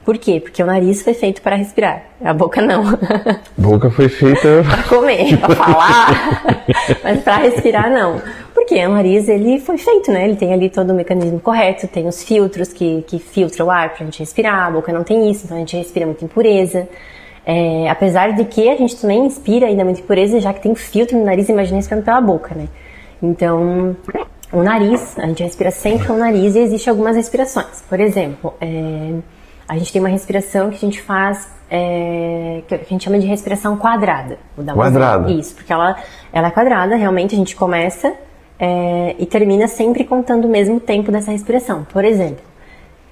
Por quê? Porque o nariz foi feito para respirar, a boca não. A boca foi feita para comer, para falar, mas para respirar não. Porque o nariz ele foi feito, né? Ele tem ali todo o mecanismo correto, tem os filtros que, que filtram o ar para a gente respirar. A boca não tem isso, então a gente respira muita impureza. É, apesar de que a gente também inspira ainda muita impureza, já que tem filtro no nariz, imagina respirando pela boca, né? Então, o nariz, a gente respira sempre com o nariz e existem algumas respirações. Por exemplo, é, a gente tem uma respiração que a gente faz, é, que a gente chama de respiração quadrada. quadrada? Isso, porque ela, ela é quadrada, realmente a gente começa é, e termina sempre contando o mesmo tempo dessa respiração. Por exemplo,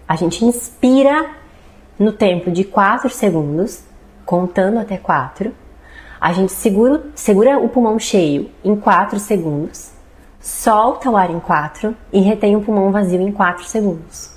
a gente inspira no tempo de 4 segundos, contando até 4. A gente segura, segura o pulmão cheio em 4 segundos, solta o ar em 4 e retém o pulmão vazio em 4 segundos.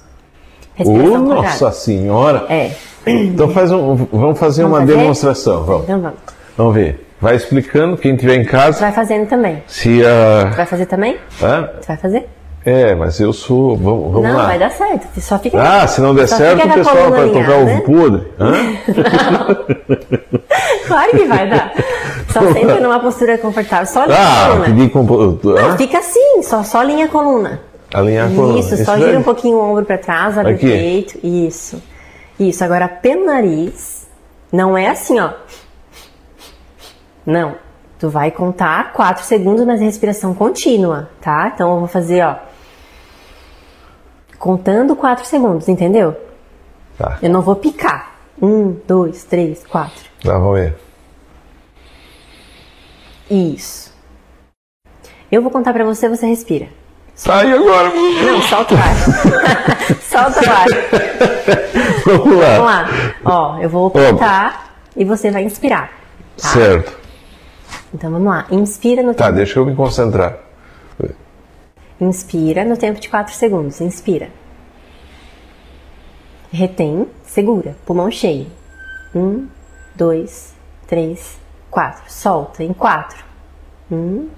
Respiração oh, nossa senhora! É. Então faz um, vamos fazer vamos uma fazer? demonstração. Vamos. Então vamos. Vamos ver. Vai explicando, quem tiver em casa. Vai fazendo também. Se a. Vai fazer também? Hã? Você vai fazer? É, mas eu sou. Vamos, vamos não, lá. vai dar certo. Só fica. Ah, se não der certo, o pessoal vai tocar ovo podre. Hã? claro que vai dar. Só senta numa postura confortável. Só linha ah, a coluna. Pedi compo... Não, fica assim, só, só linha a coluna. Alinhar a coluna. Isso, só gira um pouquinho o ombro para trás, abre Aqui. o peito. Isso. Isso. Agora, pelo nariz. Não é assim, ó. Não. Tu vai contar 4 segundos, mas respiração contínua, tá? Então eu vou fazer, ó. Contando 4 segundos, entendeu? Tá. Eu não vou picar. 1, 2, 3, 4. Tá, vamos ver. Isso. Eu vou contar pra você, você respira. Sai agora! Não, solta o ar. solta o ar. Vamos lá. Vamos lá. Ó, eu vou contar e você vai inspirar. Tá? Certo. Então vamos lá. Inspira no Tá, tempo. deixa eu me concentrar. Inspira no tempo de 4 segundos. Inspira. Retém, segura, pulmão cheio. 1, 2, 3, 4. Solta em 4. 1,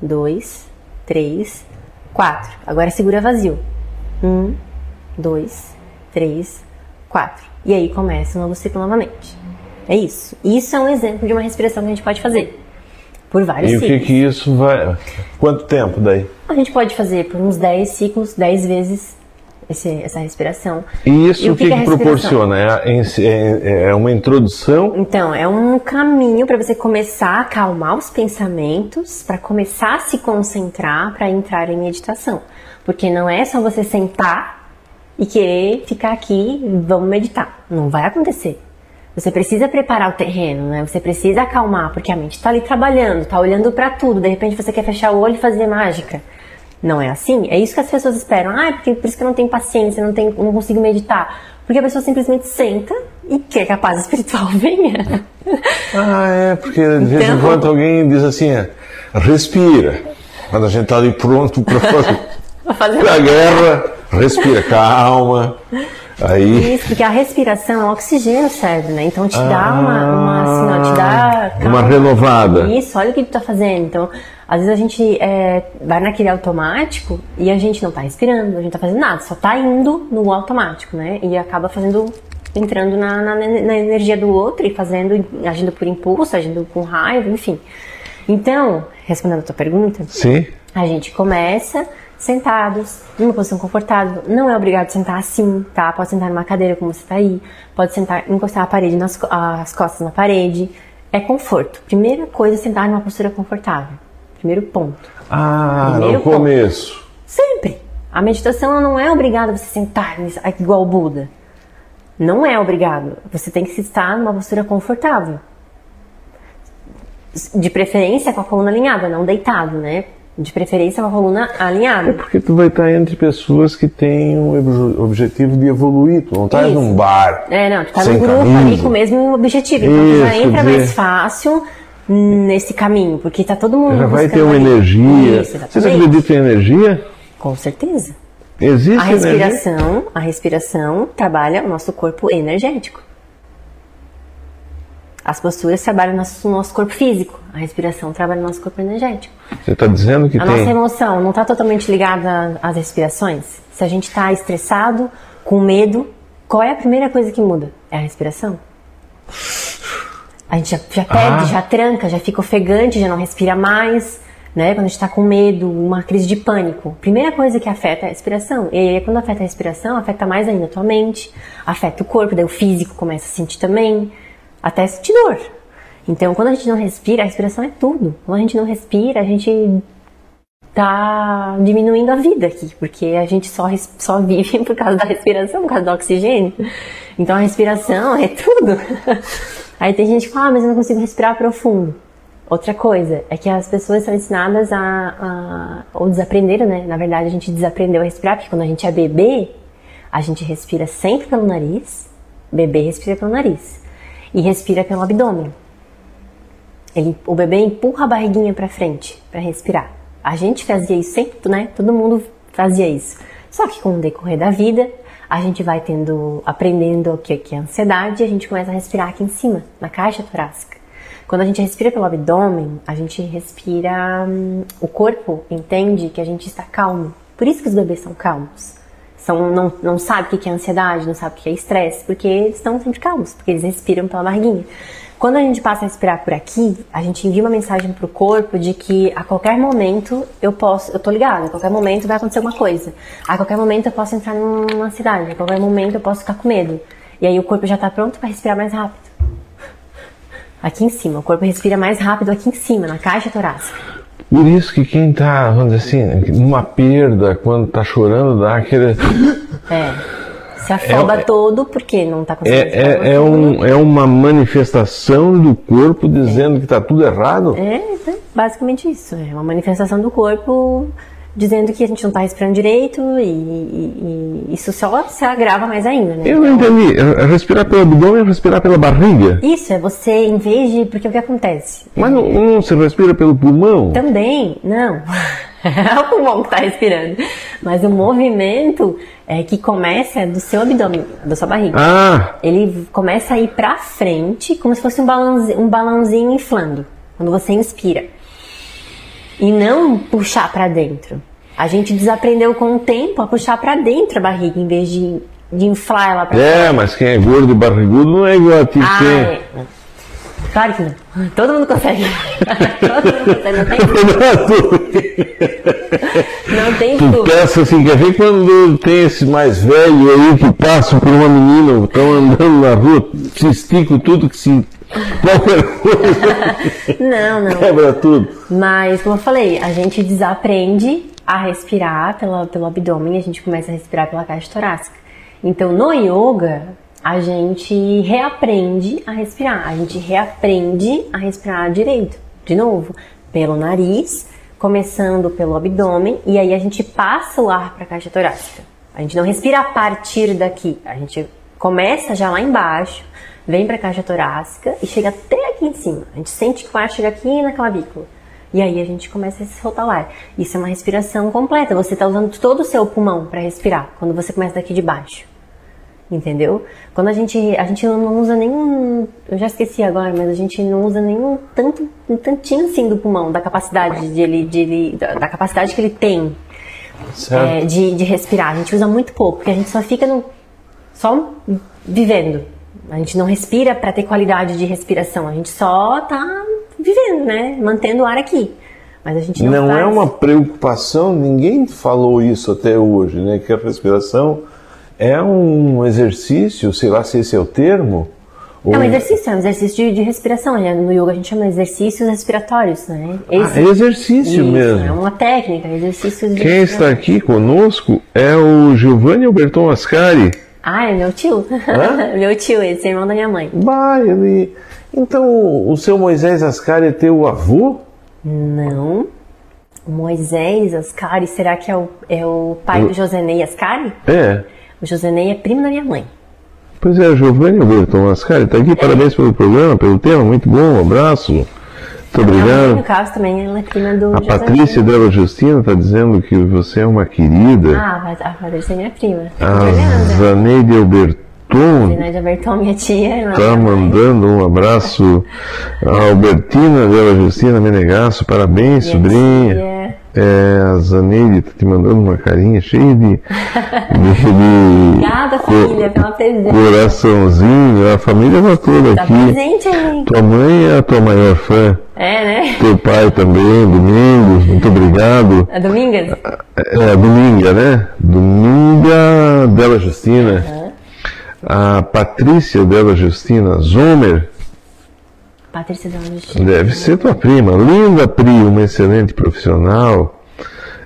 2, 3, 4. Agora segura vazio. 1, 2, 3, 4. E aí começa um novo ciclo novamente. É isso. Isso é um exemplo de uma respiração que a gente pode fazer. Por vários e ciclos. E o que, que isso vai. Quanto tempo daí? A gente pode fazer por uns 10 ciclos, 10 vezes esse, essa respiração. E isso e o que, que, que, que proporciona? É, é, é, uma introdução? Então, é um caminho para você começar a acalmar os pensamentos, para começar a se concentrar, para entrar em meditação. Porque não é só você sentar e querer ficar aqui, vamos meditar. Não vai acontecer. Você precisa preparar o terreno, né? Você precisa acalmar, porque a mente está ali trabalhando, está olhando para tudo. De repente você quer fechar o olho e fazer mágica. Não é assim? É isso que as pessoas esperam. Ah, é porque por isso que eu não tenho paciência, não, tenho, não consigo meditar. Porque a pessoa simplesmente senta e quer que a paz espiritual venha. Ah, é, porque de vez então... em quando alguém diz assim, é, respira. Quando a gente está ali pronto para fazer, fazer a guerra, respira, calma. Aí... Isso, porque a respiração é o oxigênio cérebro, né? Então te ah, dá uma, uma assim, te dá calma. uma renovada. Isso, olha o que tu tá fazendo. Então, às vezes a gente é, vai naquele automático e a gente não tá respirando, a gente tá fazendo nada, só tá indo no automático, né? E acaba fazendo entrando na, na, na energia do outro e fazendo, agindo por impulso, agindo com raiva, enfim. Então, respondendo a tua pergunta, Sim. a gente começa sentados, numa posição confortável. Não é obrigado a sentar assim, tá? Pode sentar numa cadeira como você tá aí. Pode sentar, encostar a parede nas as costas na parede. É conforto. Primeira coisa é sentar numa postura confortável. Primeiro ponto. Ah, Primeiro no ponto. começo. Sempre. A meditação não é obrigada a você sentar igual o Buda. Não é obrigado. Você tem que estar numa postura confortável. De preferência com a coluna alinhada, não deitado, né? De preferência com a coluna alinhada. É porque tu vai estar entre pessoas que têm o objetivo de evoluir. Tu não estás num bar. É, não, tu tá num grupo camisa. ali com o mesmo objetivo. Então Isso, tu já entra dizer... mais fácil nesse caminho, porque tá todo mundo. Já vai ter uma ali. energia. Isso, Vocês acreditam em energia? Com certeza. Existe a respiração, energia? a respiração trabalha o nosso corpo energético. As posturas trabalham no nosso, nosso corpo físico, a respiração trabalha no nosso corpo energético. Você está dizendo que a tem... nossa emoção não está totalmente ligada às respirações? Se a gente está estressado, com medo, qual é a primeira coisa que muda? É a respiração. A gente já, já perde, ah. já tranca, já fica ofegante, já não respira mais, né? Quando a gente está com medo, uma crise de pânico. Primeira coisa que afeta é a respiração. E quando afeta a respiração, afeta mais ainda a tua mente, afeta o corpo, daí o físico começa a sentir também até sentir dor. Então, quando a gente não respira, a respiração é tudo. Quando a gente não respira, a gente tá diminuindo a vida aqui, porque a gente só, só vive por causa da respiração, por causa do oxigênio. Então, a respiração é tudo. Aí tem gente que fala, ah, mas eu não consigo respirar profundo. Outra coisa é que as pessoas são ensinadas a, a, ou desaprenderam, né? Na verdade, a gente desaprendeu a respirar, porque quando a gente é bebê, a gente respira sempre pelo nariz, bebê respira pelo nariz e respira pelo abdômen. Ele, o bebê empurra a barriguinha para frente para respirar. A gente fazia isso sempre, né? Todo mundo fazia isso. Só que com o decorrer da vida, a gente vai tendo, aprendendo o que é ansiedade e a gente começa a respirar aqui em cima, na caixa torácica. Quando a gente respira pelo abdômen, a gente respira. Hum, o corpo entende que a gente está calmo. Por isso que os bebês são calmos. São, não, não sabe o que é ansiedade, não sabe o que é estresse, porque eles estão sempre calmos, porque eles respiram pela barriguinha. Quando a gente passa a respirar por aqui, a gente envia uma mensagem pro corpo de que a qualquer momento eu posso, eu tô ligada, a qualquer momento vai acontecer alguma coisa. A qualquer momento eu posso entrar numa cidade, a qualquer momento eu posso ficar com medo. E aí o corpo já tá pronto para respirar mais rápido. Aqui em cima, o corpo respira mais rápido aqui em cima, na caixa torácica. Por isso que quem tá, vamos dizer assim, numa perda, quando tá chorando, dá aquele. É se afoba é, todo porque não está conseguindo. É, é, é, um, é uma manifestação do corpo dizendo que está tudo errado? É, é, basicamente isso. É uma manifestação do corpo dizendo que a gente não está respirando direito e, e, e, isso só se agrava mais ainda, né? Eu não entendi. Respirar pelo abdômen é respirar pela barriga? Isso, é você, em vez de. Porque o que acontece? Mas não, não se respira pelo pulmão? Também, não. é o pulmão que está respirando. Mas o movimento é, que começa do seu abdômen, da sua barriga. Ah. Ele começa a ir para frente, como se fosse um balãozinho, um balãozinho inflando, quando você inspira. E não puxar para dentro. A gente desaprendeu com o tempo a puxar para dentro a barriga, em vez de, de inflar ela para É, fora. mas quem é gordo e barrigudo não é igual a ti. Ah, é. Claro que não. Todo mundo consegue. Todo mundo consegue, não tem Não tem tu pensa assim, quer ver quando tem esse mais velho aí que passa por uma menina, estão andando na rua, se esticam tudo que se. Não, não. Quebra tudo. Mas, como eu falei, a gente desaprende a respirar pela, pelo abdômen, a gente começa a respirar pela caixa torácica. Então, no yoga, a gente reaprende a respirar, a gente reaprende a respirar direito, de novo, pelo nariz, começando pelo abdômen, e aí a gente passa o ar para a caixa torácica. A gente não respira a partir daqui, a gente começa já lá embaixo, vem para a caixa torácica e chega até aqui em cima. A gente sente que o ar chega aqui na clavícula. E aí a gente começa a soltar o ar. Isso é uma respiração completa. Você está usando todo o seu pulmão para respirar quando você começa daqui de baixo entendeu? Quando a gente a gente não usa nenhum, eu já esqueci agora, mas a gente não usa nenhum tanto um tantinho assim do pulmão, da capacidade de ele, de ele da, da capacidade que ele tem é, de, de respirar. A gente usa muito pouco, porque a gente só fica no só vivendo. A gente não respira para ter qualidade de respiração, a gente só tá vivendo, né? Mantendo o ar aqui. Mas a gente não, não faz... é uma preocupação, ninguém falou isso até hoje, né? Que a respiração é um exercício, sei lá se esse é o termo. É um exercício, é um exercício de, de respiração. Né? No yoga a gente chama exercícios respiratórios, né? Esse, ah, é exercício isso, mesmo. É uma técnica, exercícios de Quem está aqui conosco é o Giovanni Alberton Ascari. Ah, é meu tio. meu tio, esse é irmão da minha mãe. Bah, ele... Então, o seu Moisés Ascari é teu avô? Não. Moisés Ascari, será que é o, é o pai do Josenei Ascari? É. O Josenei é primo da minha mãe. Pois é, Giovanni Alberto Mascari está aqui. É. Parabéns pelo programa, pelo tema. Muito bom. Um abraço. Muito obrigado. Caso, também é prima do. A. Patrícia dela Justina está dizendo que você é uma querida. Ah, a Patrícia é minha prima. A Zaneide Alberton. Zaneide Alberton, minha tia. Está mandando um abraço. A Albertina dela Justina Menegasso. Parabéns, minha sobrinha. Tia. É, a Zaneide tá te mandando uma carinha cheia de. de, Obrigada, família, pela presença. Coraçãozinho, a família tá toda tá aqui. presente. Tua mãe é a tua maior fã. É, né? Teu pai também, Domingos, muito obrigado. A Domingas? É, Dominga, né? Dominga Dela Justina. Uhum. A Patrícia Dela Justina Zomer Patrícia Justina. Deve ser tua prima. Linda Pri, uma excelente profissional.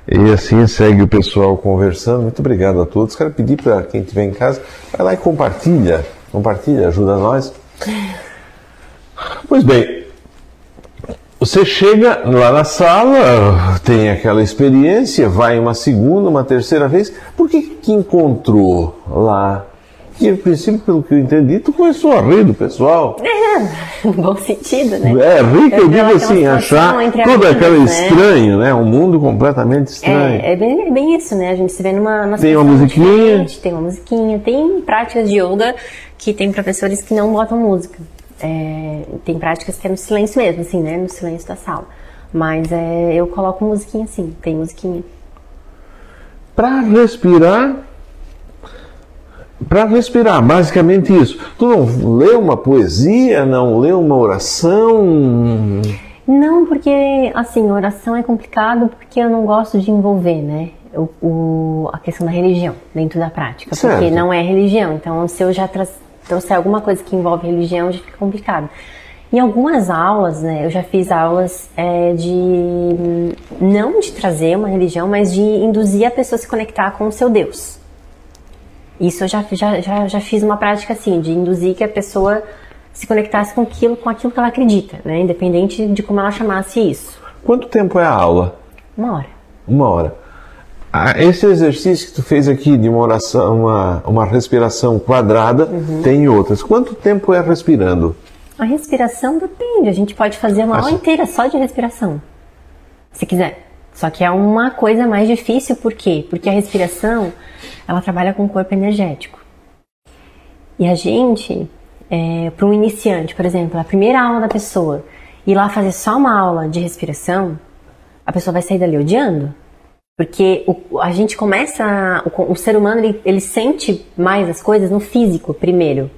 E assim segue o pessoal conversando. Muito obrigado a todos. Quero pedir para quem estiver em casa, vai lá e compartilha. Compartilha, ajuda nós. Pois bem, Você chega lá na sala, tem aquela experiência, vai uma segunda, uma terceira vez. Por que que encontrou lá? Que, a princípio, pelo que eu entendi, tu começou a rir do pessoal. É, no bom sentido, né? É, rir que eu Eu digo assim, achar todo amigos, aquele né? estranho, né? Um mundo completamente estranho. É, é bem, é bem isso, né? A gente se vê numa, numa Tem uma musiquinha. Tem uma musiquinha. Tem práticas de yoga que tem professores que não botam música. É, tem práticas que é no silêncio mesmo, assim, né? No silêncio da sala. Mas é, eu coloco musiquinha sim, tem musiquinha. Para respirar, para respirar, basicamente isso. Tu não lê uma poesia, não lê uma oração? Não, porque, assim, oração é complicado porque eu não gosto de envolver, né? O, o- a questão da religião dentro da prática. Certo. Porque não é religião. Então, se eu já trouxer alguma coisa que envolve religião, já fica complicado. Em algumas aulas, né, eu já fiz aulas é, de. não de trazer uma religião, mas de induzir a pessoa a se conectar com o seu Deus. Isso eu já, já, já, já fiz uma prática assim, de induzir que a pessoa se conectasse com aquilo, com aquilo que ela acredita, né? Independente de como ela chamasse isso. Quanto tempo é a aula? Uma hora. Uma hora. Ah, Esse exercício que tu fez aqui de uma oração, uma, uma respiração quadrada, Uhum. tem outras. Quanto tempo é respirando? A respiração depende, a gente pode fazer uma aula Assim. inteira só de respiração, se quiser. Só que é uma coisa mais difícil, por quê? Porque a respiração, ela trabalha com o corpo energético. E a gente, para um iniciante, por exemplo, a primeira aula da pessoa, ir lá fazer só uma aula de respiração, a pessoa vai sair dali odiando. Porque o- a gente começa, o, o ser humano, ele, ele sente mais as coisas no físico primeiro,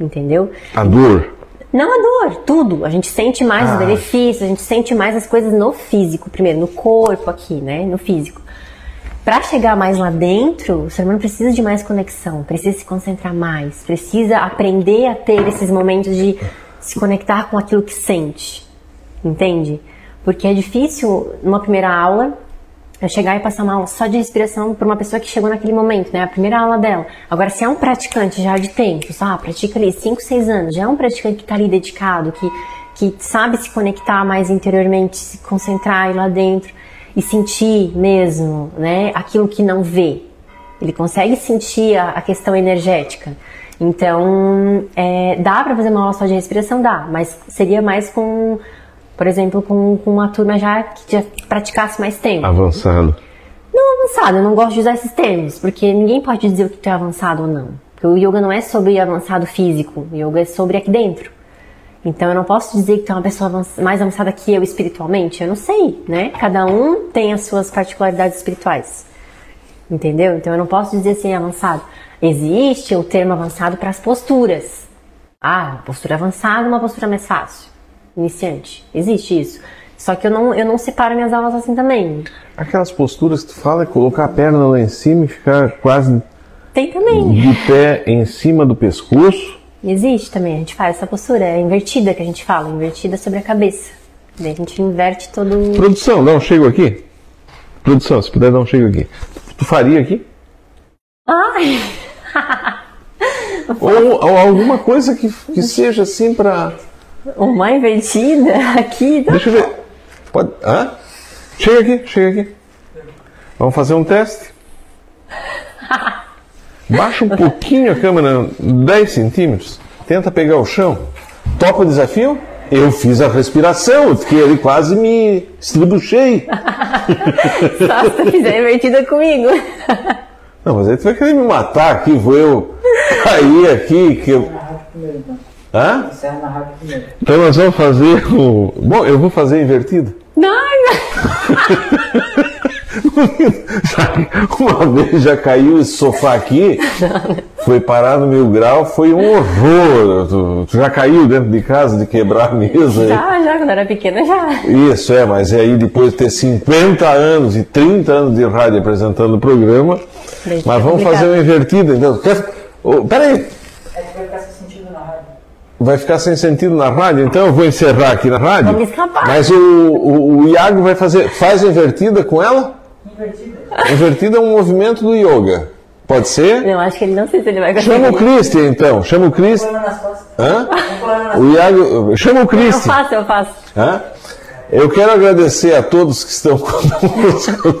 entendeu? A dor. Não a dor, tudo. A gente sente mais Ah. os benefícios, a gente sente mais as coisas no físico, primeiro, no corpo aqui, né? No físico. Para chegar mais lá dentro, o ser humano precisa de mais conexão, precisa se concentrar mais, precisa aprender a ter esses momentos de se conectar com aquilo que sente. Entende? Porque é difícil, numa primeira aula, eu chegar e passar uma aula só de respiração para uma pessoa que chegou naquele momento, né? A primeira aula dela. Agora, se é um praticante já de tempos, ah, pratica ali 5, 6 anos, já é um praticante que está ali dedicado, que, que sabe se conectar mais interiormente, se concentrar aí lá dentro e sentir mesmo, né? Aquilo que não vê. Ele consegue sentir a, a questão energética. Então, é, dá para fazer uma aula só de respiração? Dá, mas seria mais com, por exemplo, com, com uma turma já que já praticasse mais tempo. Avançado. Não avançado, eu não gosto de usar esses termos, porque ninguém pode dizer o que é avançado ou não. Porque o yoga não é sobre avançado físico, o yoga é sobre aqui dentro. Então eu não posso dizer que tu é uma pessoa mais avançada que eu espiritualmente, eu não sei, né? Cada um tem as suas particularidades espirituais. Entendeu? Então eu não posso dizer assim avançado. Existe o termo avançado para as posturas. Ah, postura avançada, uma postura mais fácil. Iniciante. Existe isso. Só que eu não, eu não separo minhas aulas assim também. Aquelas posturas que tu fala é colocar a perna lá em cima e ficar quase Tem também. de pé em cima do pescoço. Existe também, a gente faz essa postura, é invertida que a gente fala, invertida sobre a cabeça. Daí a gente inverte todo o. Produção, dá um chego aqui. Produção, se puder dar um chego aqui. Tu faria aqui? Ai! Ou, ou alguma coisa que, que seja assim pra. Uma invertida aqui. Deixa eu ver. Pode. Hã? Chega aqui, chega aqui. Vamos fazer um teste. Baixa um pouquinho a câmera, 10 centímetros. Tenta pegar o chão. Topa o desafio? Eu fiz a respiração, eu fiquei ali quase me estribuchei. Só se tu fizer invertida comigo. Não, mas aí tu vai querer me matar aqui, vou eu cair aqui. Que eu... Hã? Encerra na rádio primeiro. Então nós vamos fazer o. Bom, eu vou fazer invertido. Não. Uma vez já caiu esse sofá aqui, foi parar no mil grau, foi um horror. Tu, tu já caiu dentro de casa de quebrar a mesa? Já, já, quando era pequena, já. Isso, é, mas aí depois de ter 50 anos e 30 anos de rádio apresentando o programa, Daí mas vamos fazer complicado. uma invertida, então. Quer... Ô, peraí, É que vai ficar sem sentido na rádio. Vai ficar sem sentido na rádio, então eu vou encerrar aqui na rádio. Vamos escapar. Mas o, o, o Iago vai fazer. Faz a invertida com ela? Invertida. Invertida é um movimento do yoga. Pode ser? Não, acho que ele não sei se ele vai Chama o conseguir. Christian então, chama o Christian. Problema nas costas. Hã? Um problema nas O Iago. Chama o Eu Christian. faço, eu faço. Hã? Eu quero agradecer a todos que estão conosco.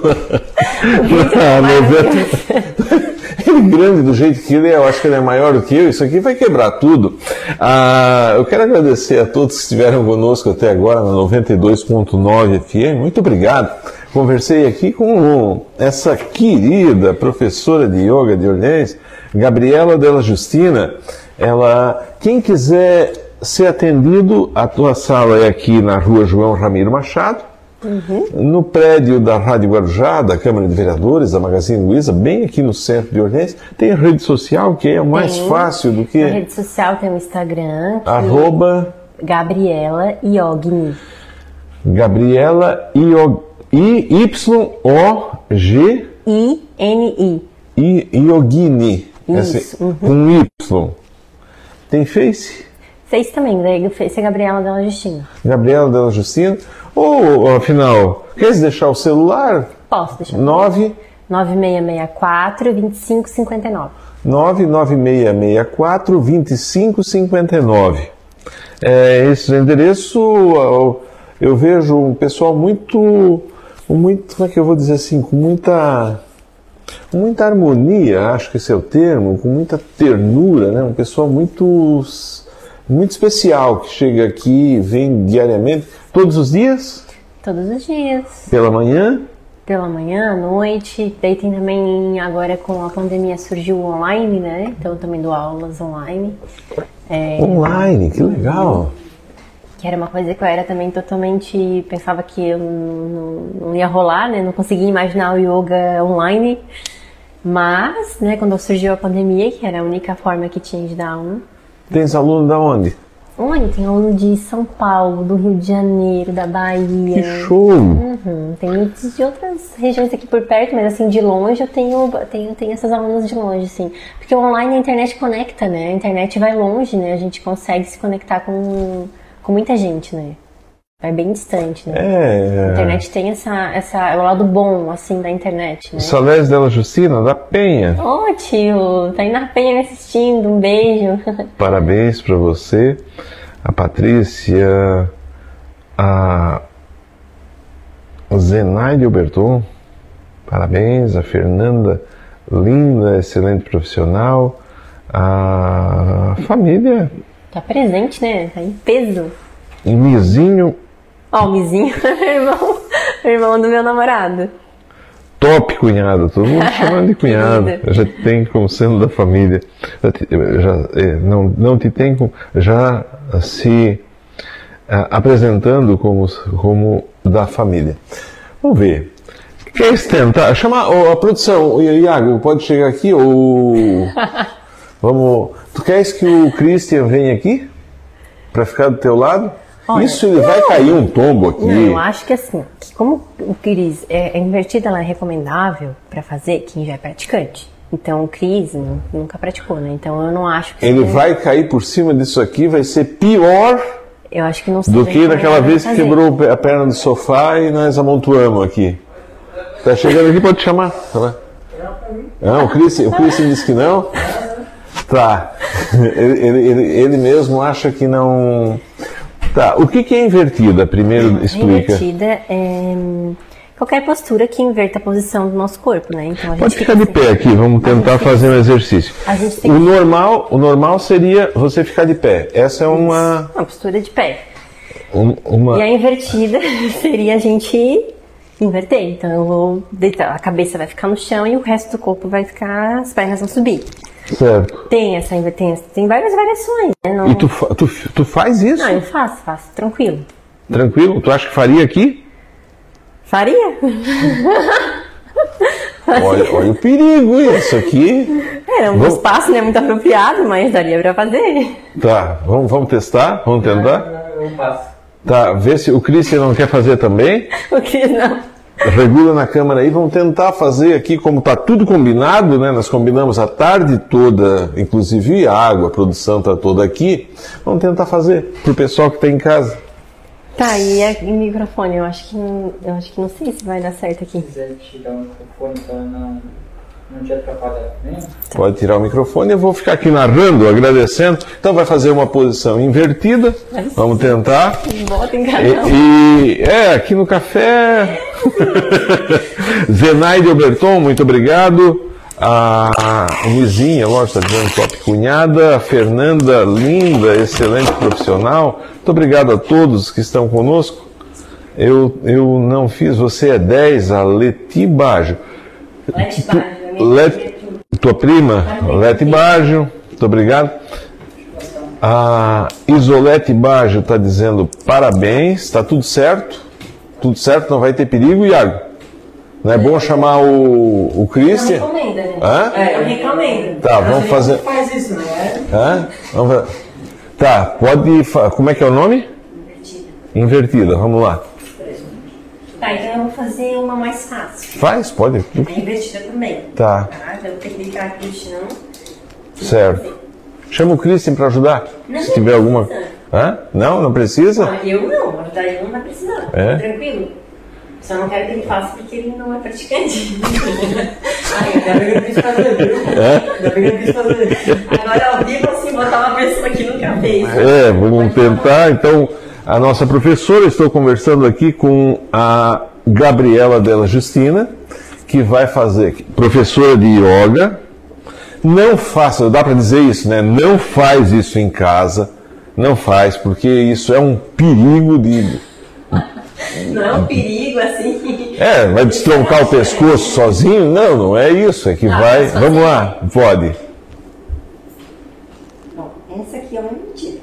é Ele grande do jeito que ele é, eu acho que ele é maior do que eu, isso aqui vai quebrar tudo. Ah, eu quero agradecer a todos que estiveram conosco até agora na 92.9 FM. Muito obrigado. Conversei aqui com essa querida professora de yoga de Orleans, Gabriela Della Justina. Ela, quem quiser ser atendido, a tua sala é aqui na rua João Ramiro Machado, no prédio da Rádio Guarujá, da Câmara de Vereadores, da Magazine Luiza, bem aqui no centro de Orleans. Tem a rede social, que é mais Tem. fácil do que rede social tem o Instagram, arroba Gabriela Iogni. Gabriela I-Y-O-G I-N-I. I- Iogini. Isso, Esse- uhum. Com Y. Tem Face? Fez também, daí fez a Gabriela Della Justina. Gabriela Della Justina. Ou, afinal, quer deixar o celular? Posso deixar? 9 9664 2559. 99664 2559. É, esse endereço eu- eu vejo um pessoal muito, muito, como é que eu vou dizer assim, com muita, com muita harmonia, acho que esse é o termo, com muita ternura, né? Um pessoal muito, muito especial que chega aqui, vem diariamente, todos os dias, Todos os dias. pela manhã. Pela manhã, à noite. Daí tem também, agora com a pandemia surgiu online, né? Então eu também dou aulas online. É, Online, que legal. que era uma coisa que eu era também totalmente. Pensava que eu não, não- ia rolar, né? Não conseguia imaginar o yoga online. Mas, né, quando surgiu a pandemia, que era a única forma que tinha de dar um. Tens aluno da onde? Online tem aluno de São Paulo, do Rio de Janeiro, da Que Bahia. show! Uhum, tem muitos de outras regiões aqui por perto, mas assim, de longe eu tenho, tenho, tenho essas alunas de longe, assim. Porque online a internet conecta, né? A internet vai longe, né? A gente consegue se conectar com, com muita gente, né? Vai bem distante, né? A É. internet tem essa, essa, é o lado bom, assim, da internet, né? Salés dela Justina, da Penha. Ô tio, tá aí na penha me assistindo, um beijo. Parabéns para você, a Patrícia, a Zenaide Alberton. Parabéns, a Fernanda, linda, excelente profissional. A família, Tá presente, né? Tá em peso. Mizinho, Ó, o Mizinho, irmão, irmão do meu namorado. top cunhado, todo mundo chamando de cunhado. Já te tem como sendo da família. Já, te- já, eh, não, não te tem como, já se ah, apresentando como, como da família. Vamos ver. Queres tentar? Chamar oh, a produção, o Iago, pode chegar aqui ou. Vamos. Tu queres que o Christian venha aqui? Pra ficar do teu lado? Olha, Isso ele vai cair um tombo aqui. Não, eu acho que assim, que como o Cris é, é invertida, ela é recomendável pra fazer quem já é praticante. Então o Cris nu- nunca praticou, né? Então eu não acho que Ele vai cair por cima disso aqui, vai ser pior Eu acho que não do que naquela vez que quebrou a perna do sofá e nós amontoamos aqui. Tá chegando aqui, pode chamar. Tá. Não, o Christian, o Christian disse que não. Tá. Ele, ele, ele mesmo acha que não. Tá. O que, que é invertida? Primeiro A explica. invertida é qualquer postura que inverta a posição do nosso corpo, né? Então Pode fica ficar de assim. pé aqui, vamos tentar fazer um exercício. A gente tem O que- normal, o normal seria você ficar de pé. Essa é uma. Uma postura de pé. um- uma E a invertida seria a gente inverter. Então eu vou deitar, a cabeça vai ficar no chão e o resto do corpo vai ficar, as pernas vão subir. Certo. Tem essa invertência, tem várias variações, né? Não, E tu, fa- tu, tu faz isso? não, eu faço, faço, tranquilo. Tranquilo? Tu acha que faria aqui? Faria? Olha, olha o perigo isso aqui. É, um Vamos- espaço não é muito apropriado, mas daria pra fazer. Tá, vamos, vamos testar? Vamos tentar? Eu passo. Tá, vê se o Christian não quer fazer também. O que não? Regula na câmera aí, vamos tentar fazer aqui, como tá tudo combinado, né? Nós combinamos a tarde toda, inclusive a água, a produção tá toda aqui. Vamos tentar fazer pro pessoal que tá em casa. Tá, e e o microfone, eu acho que não, eu acho que não sei se vai dar certo aqui. Se quiser tirar o microfone pra não. Não te atrapalhar nem? Pode tirar o microfone, eu vou ficar aqui narrando, agradecendo. Então vai fazer uma posição invertida. Vamos tentar. Bota em E, canal. e- é, aqui no café. Zenaide Oberton, muito obrigado. A Nizinha, lógico, está dizendo top cunhada. A Fernanda, linda, excelente profissional. Muito obrigado a todos que estão conosco. Eu, eu não fiz, você é 10, a Leti Bajo. É minha Let, tua prima, Leti Baggio, muito obrigado. A Isolete Baggio está dizendo parabéns, está tudo certo? Tudo certo, não vai ter perigo, Iago? Não é bom chamar o, o Christian? recomenda, né? Hã? Eu recomendo. Tá, vamos fazer. Faz isso, não é? Hã? Vamos fa- Tá, pode. Como é que é o nome? Invertida, vamos lá. Tá, então eu vou fazer uma mais fácil. Faz, pode. A invertida também. Tá, Tá? Então eu vou ter que deitar aqui no certo. Chama o Christian para ajudar. Não, Se tiver alguma. Hã? Não, não precisa? Não, eu não, ajudar ele não vai precisar. É? Tranquilo. Só não quero que ele faça porque ele não é praticante. Ai, ainda bem que eu quis fazer, viu? Ainda bem que eu quis fazer. Agora ao vivo assim, botar uma pessoa que nunca fez. É, vamos tentar. Então, a nossa professora, estou conversando aqui com a Gabriela Della Justina, que vai fazer, professora de yoga. Não faça, dá para dizer isso, né? Não faz isso em casa. Não faz, porque isso é um perigo de. Não é um perigo assim. É, vai destroncar o pescoço sozinho? Não, não é isso. É que vai. mas Vamos lá, pode. Bom, essa aqui é uma mentira.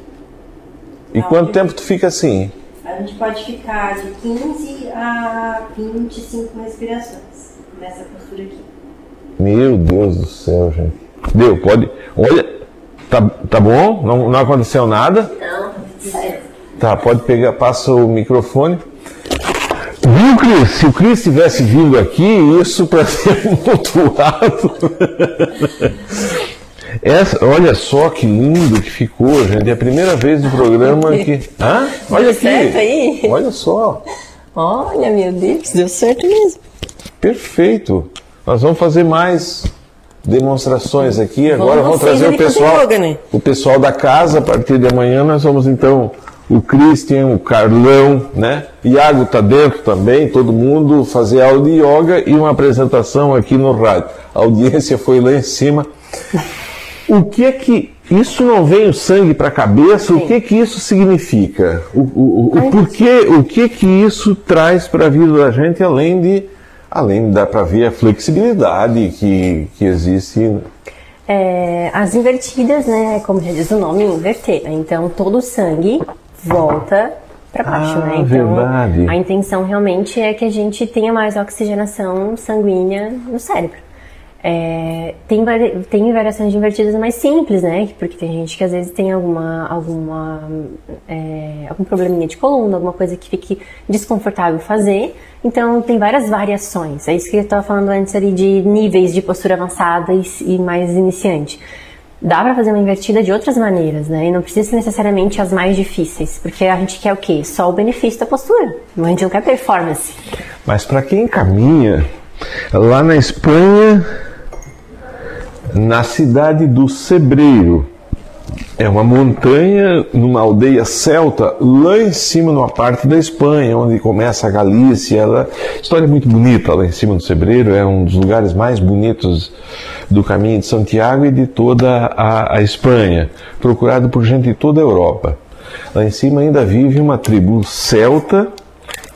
E quanto tempo tu fica assim? A gente pode ficar de 15 a 25 respirações nessa postura aqui. Meu Deus do céu, gente. Deu, pode. Olha, tá, tá bom? Não, não aconteceu nada? Não, certo. Tá, pode pegar, passa o microfone. Viu, Cris? Se o Cris tivesse vindo aqui, isso para ser mutuado. Essa, olha só que lindo que ficou, gente. É a primeira vez no programa que. Hã? Olha aqui. certo aí? Olha só. Olha, meu Deus, deu certo mesmo. Perfeito. Nós vamos fazer mais demonstrações aqui. Agora vamos vocês trazer o pessoal, yoga, né? o pessoal da casa. A partir de amanhã nós vamos então o Christian, o Carlão, né? Iago tá dentro também. Todo mundo fazer aula de yoga e uma apresentação aqui no rádio. A audiência foi lá em cima. O que é que isso não vem o sangue para a cabeça? O que que isso significa? O, o, o, o porquê? O que que isso traz para a vida da gente além de além dá para ver a flexibilidade que, que existe? É, as invertidas, né, como já diz o nome, inverter. né? Então todo o sangue volta para baixo, Ah, né? Então verdade. a intenção realmente é que a gente tenha mais oxigenação sanguínea no cérebro. É, tem, tem variações invertidas mais simples, né? Porque tem gente que às vezes tem alguma, alguma, é, algum probleminha de coluna, alguma coisa que fique desconfortável fazer. Então tem várias variações. É isso que eu estava falando antes ali de níveis de postura avançada e, e mais iniciante. Dá para fazer uma invertida de outras maneiras, né? E não precisa ser necessariamente as mais difíceis, porque a gente quer o quê? Só o benefício da postura. A gente não quer performance. Mas para quem caminha lá na Espanha, na cidade do Sebreiro, é uma montanha numa aldeia celta, lá em cima, numa parte da Espanha, onde começa a Galícia. Ela, história muito bonita lá em cima do Sebreiro, é um dos lugares mais bonitos do caminho de Santiago e de toda a, a Espanha, procurado por gente de toda a Europa. Lá em cima ainda vive uma tribo celta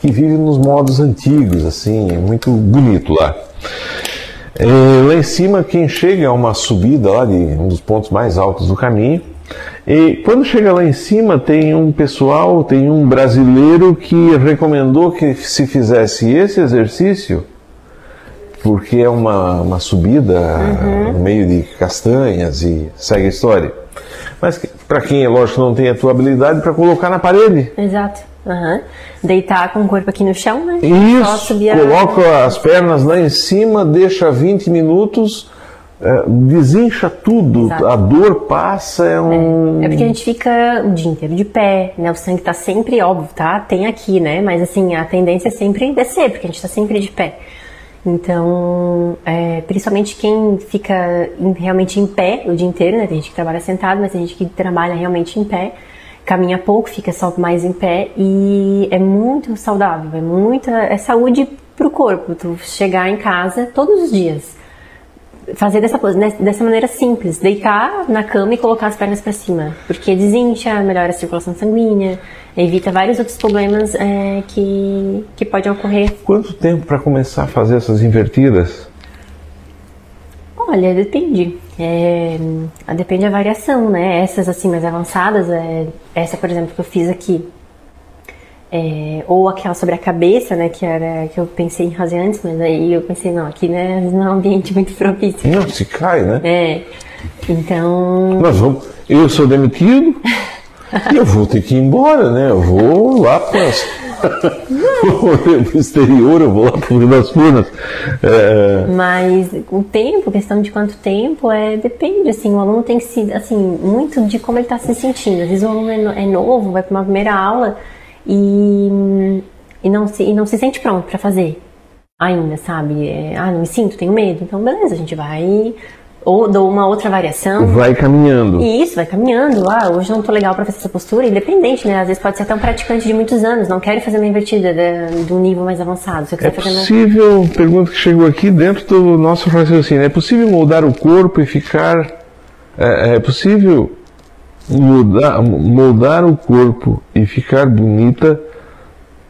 que vive nos modos antigos, assim, é muito bonito lá. É, lá em cima, quem chega a uma subida lá de um dos pontos mais altos do caminho, e quando chega lá em cima, tem um pessoal, tem um brasileiro que recomendou que se fizesse esse exercício, porque é uma, uma subida no meio de castanhas e segue a história. Mas para quem, é lógico, não tem a tua habilidade, para colocar na parede. Exato. Aham. Deitar com o corpo aqui no chão, né? Isso, coloca as pernas lá em cima, deixa 20 minutos, eh, desincha tudo, Exato. a dor passa, é um. É porque a gente fica o dia inteiro de pé, né? O sangue tá sempre, óbvio, tá? Tem aqui, né? Mas assim, a tendência é sempre descer, porque a gente tá sempre de pé. Então, é, principalmente quem fica em- realmente em pé o dia inteiro, né? Tem gente que trabalha sentado, mas tem gente que trabalha realmente em pé, caminha pouco, fica só mais em pé e é muito saudável, é muita é saúde pro corpo. Tu chegar em casa todos os dias, fazer dessa né, dessa maneira simples, deitar na cama e colocar as pernas para cima, porque desincha, melhora a circulação sanguínea, evita vários outros problemas é, que que podem ocorrer Quanto tempo para começar a fazer essas invertidas? Olha, depende. É, depende da variação, né? Essas assim mais avançadas, é, essa por exemplo que eu fiz aqui, é, ou aquela sobre a cabeça, né? Que era que eu pensei em fazer antes, mas aí eu pensei não, aqui né, não é um ambiente muito propício. Não, se cai, né? É, então Nós vamos. Eu sou demitido e eu vou ter que ir embora, né? Eu vou lá para o exterior, eu vou lá para Rio das. É, Mas o tempo, questão de quanto tempo, é depende, assim, o aluno tem que se, assim, muito de como ele está se sentindo. Às vezes o aluno é, é novo, vai para uma primeira aula e, e, não, se, e não se sente pronto para fazer ainda, sabe? É, ah, não me sinto, tenho medo. Então, beleza, a gente vai... Ou dou uma outra variação. vai caminhando. E isso, vai caminhando. Ah, hoje não tô legal pra fazer essa postura, independente, né? Às vezes pode ser até um praticante de muitos anos, não quero fazer uma invertida de, de um nível mais avançado. É uma- possível, pergunta que chegou aqui dentro do nosso raciocínio, é possível moldar o corpo e ficar. É, é possível mudar, moldar o corpo e ficar bonita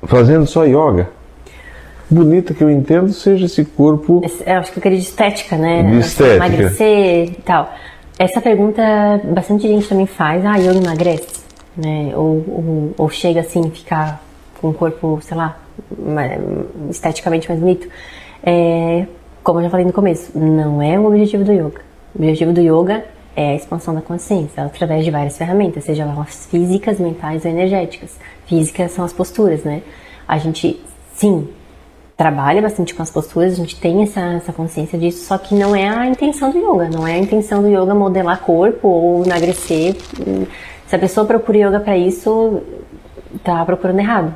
fazendo só yoga? Bonita que eu entendo seja esse corpo. Eu acho que eu queria de estética, né? De estética. Emagrecer e tal. Essa pergunta bastante gente também faz. Ah, yoga emagrece? Né? Ou, ou, ou chega assim, ficar com o corpo, sei lá, esteticamente mais bonito. É, como eu já falei no começo, não é o objetivo do yoga. O objetivo do yoga é a expansão da consciência, através de várias ferramentas, seja elas físicas, mentais ou energéticas. Físicas são as posturas, né? A gente, sim, trabalha bastante com as posturas, a gente tem essa, essa consciência disso, só que não é a intenção do yoga, não é a intenção do yoga modelar corpo ou emagrecer. Se a pessoa procura yoga para isso, tá procurando errado.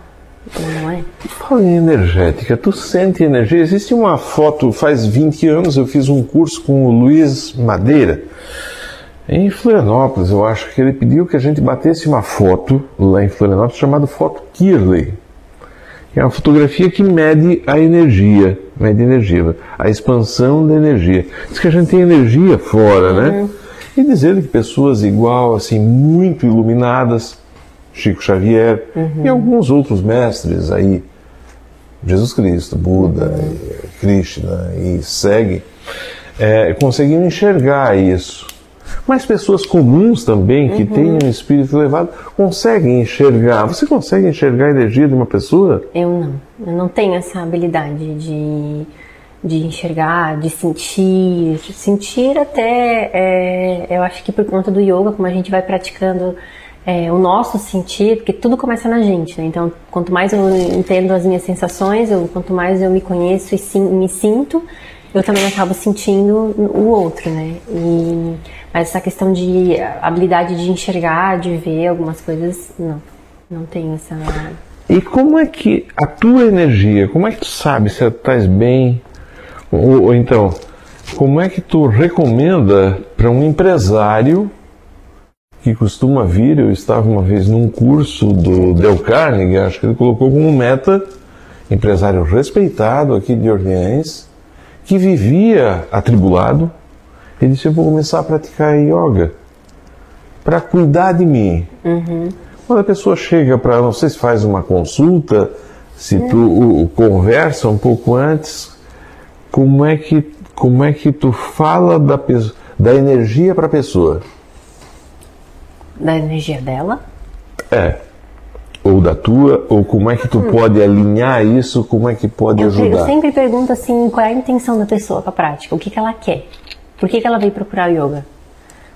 Não é? Fala em energética, tu sente energia? Existe uma foto, faz 20 anos eu fiz um curso com o Luiz Madeira, em Florianópolis, eu acho que ele pediu que a gente batesse uma foto lá em Florianópolis chamada foto Kirley. É uma fotografia que mede a energia, mede energia, a expansão da energia. Diz que a gente tem energia fora, né? E dizer que pessoas igual, assim, muito iluminadas, Chico Xavier e alguns outros mestres aí, Jesus Cristo, Buda, eh, Krishna e segue, é, conseguiam enxergar isso. Mas pessoas comuns também, que têm um espírito elevado, conseguem enxergar. Você consegue enxergar a energia de uma pessoa? Eu não. Eu não tenho essa habilidade de, de enxergar, de sentir. Sentir até, é, eu acho que por conta do yoga, como a gente vai praticando é, o nosso sentir, porque tudo começa na gente, né? Então, quanto mais eu entendo as minhas sensações, eu, quanto mais eu me conheço e sim, me sinto, eu também acabo sentindo o outro, né? E, mas essa questão de habilidade de enxergar, de ver algumas coisas, não. Não tenho essa. E como é que a tua energia, como é que tu sabe se estás bem? Ou, ou então, como é que tu recomenda para um empresário que costuma vir, eu estava uma vez num curso do Del Carnegie, acho que ele colocou como meta, empresário respeitado aqui de Orleans, que vivia atribulado, ele disse, eu vou começar a praticar yoga para cuidar de mim. Quando a pessoa chega para, não sei se faz uma consulta, se tu o- o conversa um pouco antes, como é que como é que tu fala da da energia para a pessoa? da energia dela. É. Ou da tua, ou como é que tu pode alinhar isso, como é que pode Eu, eu ajudar? sempre pergunto assim, qual é a intenção da pessoa com a prática? O que, que ela quer? Por que, que ela veio procurar o yoga?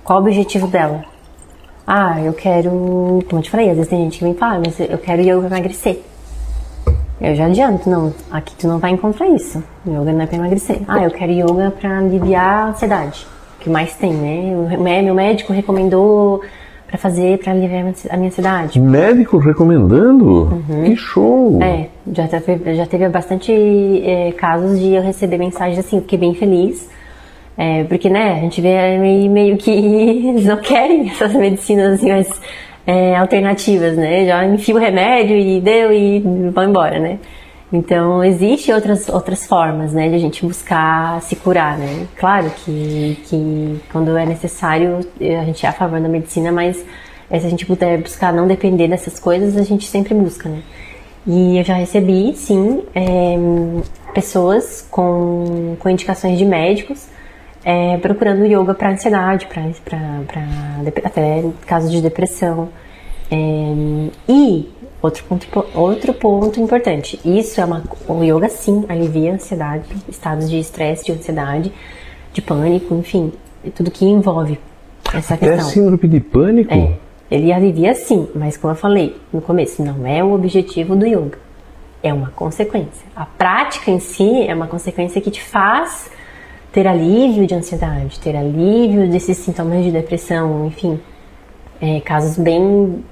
Qual o objetivo dela? Ah, eu quero, como eu te falei, às vezes tem gente que vem falar, mas eu quero yoga pra emagrecer. Eu já adianto, não, aqui tu não vai encontrar isso. Yoga não é pra emagrecer. Ah, eu quero yoga pra aliviar a ansiedade, que mais tem, né? O me- meu médico recomendou para fazer, para aliviar a minha ansiedade. Médico recomendando? Que show! É, já teve, já teve bastante é, casos de eu receber mensagens assim, eu fiquei bem feliz. É, porque, né, a gente vê meio, que eles não querem essas medicinas assim, mais é, alternativas, né? Já enfia o remédio e deu e vão embora, né? Então, existem outras, outras formas, né, de a gente buscar se curar, né? Claro que, que quando é necessário, a gente é a favor da medicina, mas é, se a gente puder buscar não depender dessas coisas, a gente sempre busca, né? E eu já recebi, sim, é, pessoas com, com indicações de médicos é, procurando yoga para ansiedade, para até casos de depressão. É, e Outro ponto, outro ponto importante. Isso é uma. O yoga sim alivia a ansiedade, estados de estresse, de ansiedade, de pânico, enfim, tudo que envolve essa Até questão. síndrome de pânico? É, ele alivia sim, mas como eu falei no começo, não é o objetivo do yoga. É uma consequência. A prática em si é uma consequência que te faz ter alívio de ansiedade, ter alívio desses sintomas de depressão, enfim, é, casos bem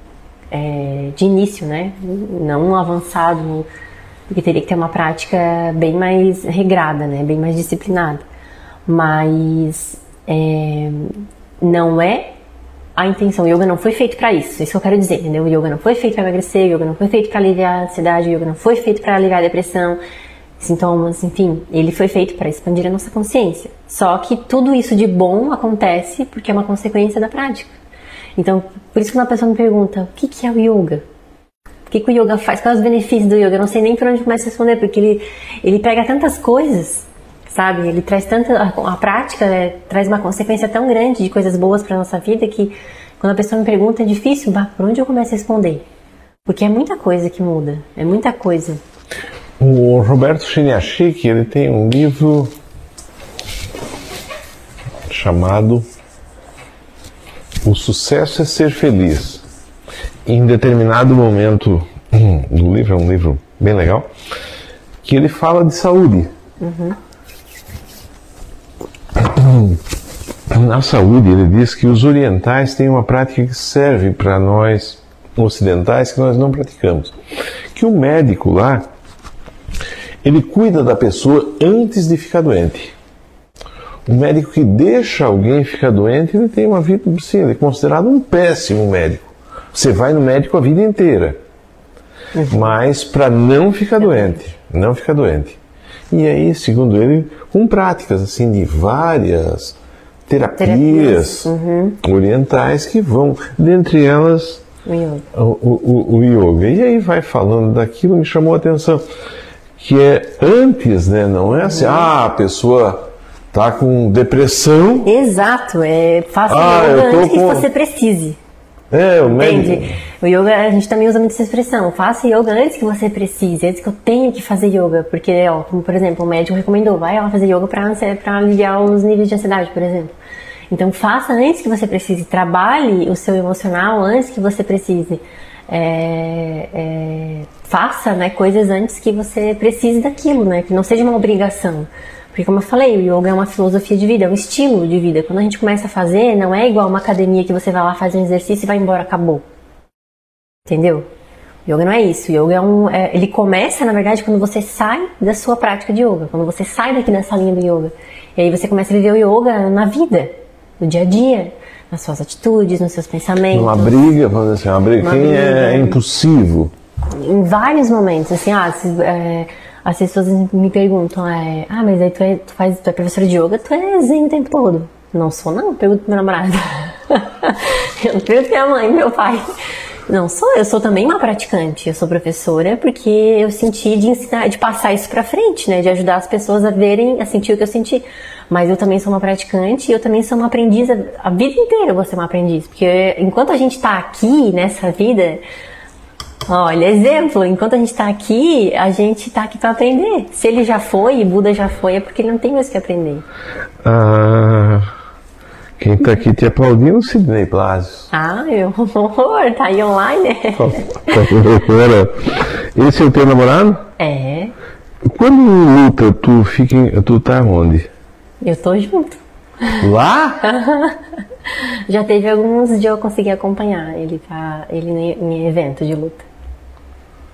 é, de início, né? Não avançado, porque teria que ter uma prática bem mais regrada, né? Bem mais disciplinada. Mas é, não é a intenção. O yoga não foi feito para isso. Isso que eu quero dizer, entendeu? O yoga não foi feito para emagrecer, o yoga não foi feito para aliviar a ansiedade, o yoga não foi feito para aliviar a depressão, sintomas, enfim. Ele foi feito para expandir a nossa consciência. Só que tudo isso de bom acontece porque é uma consequência da prática. Então, por isso que uma pessoa me pergunta, o que, que é o yoga? O que, que o yoga faz? Quais os benefícios do yoga? Eu não sei nem por onde começar a responder, porque ele, ele pega tantas coisas, sabe? Ele traz tanta. A, a prática né, traz uma consequência tão grande de coisas boas para nossa vida que quando a pessoa me pergunta é difícil, bah, por onde eu começo a responder? Porque é muita coisa que muda, é muita coisa. O Roberto Chiniachik, ele tem um livro chamado o sucesso é ser feliz. Em determinado momento do livro, é um livro bem legal, que ele fala de saúde. Uhum. Na saúde, ele diz que os orientais têm uma prática que serve para nós ocidentais que nós não praticamos. Que o médico lá, ele cuida da pessoa antes de ficar doente. O médico que deixa alguém ficar doente, ele tem uma vida, sim, ele é considerado um péssimo médico. Você vai no médico a vida inteira. Uhum. Mas para não ficar doente, não ficar doente. E aí, segundo ele, com práticas assim de várias terapias, terapias. Uhum. orientais que vão, dentre elas o yoga. O, o, o, yoga. E aí vai falando daquilo, me chamou a atenção. Que é antes, né? Não é assim, uhum. ah, a pessoa tá com depressão. Exato, é faça ah, yoga antes com... que você precise. É, o médico. Entende? O yoga, a gente também usa muito essa expressão. Faça yoga antes que você precise, antes que eu tenha que fazer yoga. Porque, ó, como por exemplo, o médico recomendou, vai lá fazer yoga para aliviar os níveis de ansiedade, por exemplo. Então, faça antes que você precise. Trabalhe o seu emocional antes que você precise. É, é, faça né, coisas antes que você precise daquilo, né? Que não seja uma obrigação. Porque, como eu falei, o yoga é uma filosofia de vida, é um estilo de vida. Quando a gente começa a fazer, não é igual uma academia que você vai lá, faz um exercício e vai embora, acabou. Entendeu? O yoga não é isso. O yoga é um. É, ele começa, na verdade, quando você sai da sua prática de yoga. Quando você sai daqui dessa linha do yoga. E aí você começa a viver o yoga na vida, no dia a dia, nas suas atitudes, nos seus pensamentos. Uma briga, vamos dizer assim, uma briga. Uma Quem briga. É, é impulsivo? Em vários momentos, assim, ah, se, é, as pessoas me perguntam, é, ah, mas aí tu é, tu faz, tu é professora de yoga, tu é zen o tempo todo. Não sou não, pergunto pro meu namorado. eu pergunto minha mãe, meu pai. Não sou, eu sou também uma praticante. Eu sou professora porque eu senti de ensinar, de passar isso para frente, né, de ajudar as pessoas a verem, a sentir o que eu senti. Mas eu também sou uma praticante e eu também sou uma aprendiz a, a vida inteira. Eu vou ser uma aprendiz, porque enquanto a gente está aqui nessa vida, Olha, exemplo, enquanto a gente está aqui, a gente está aqui para aprender. Se ele já foi, e Buda já foi, é porque ele não tem mais o que aprender. Ah, quem está aqui te aplaudindo, Sidney Plazio. Ah, eu, horror, tá aí online, né? Esse é o teu namorado? É. Quando luta, tu fica, tu tá onde? Eu tô junto. Lá? Já teve alguns de eu conseguir acompanhar ele tá ele em, evento de luta.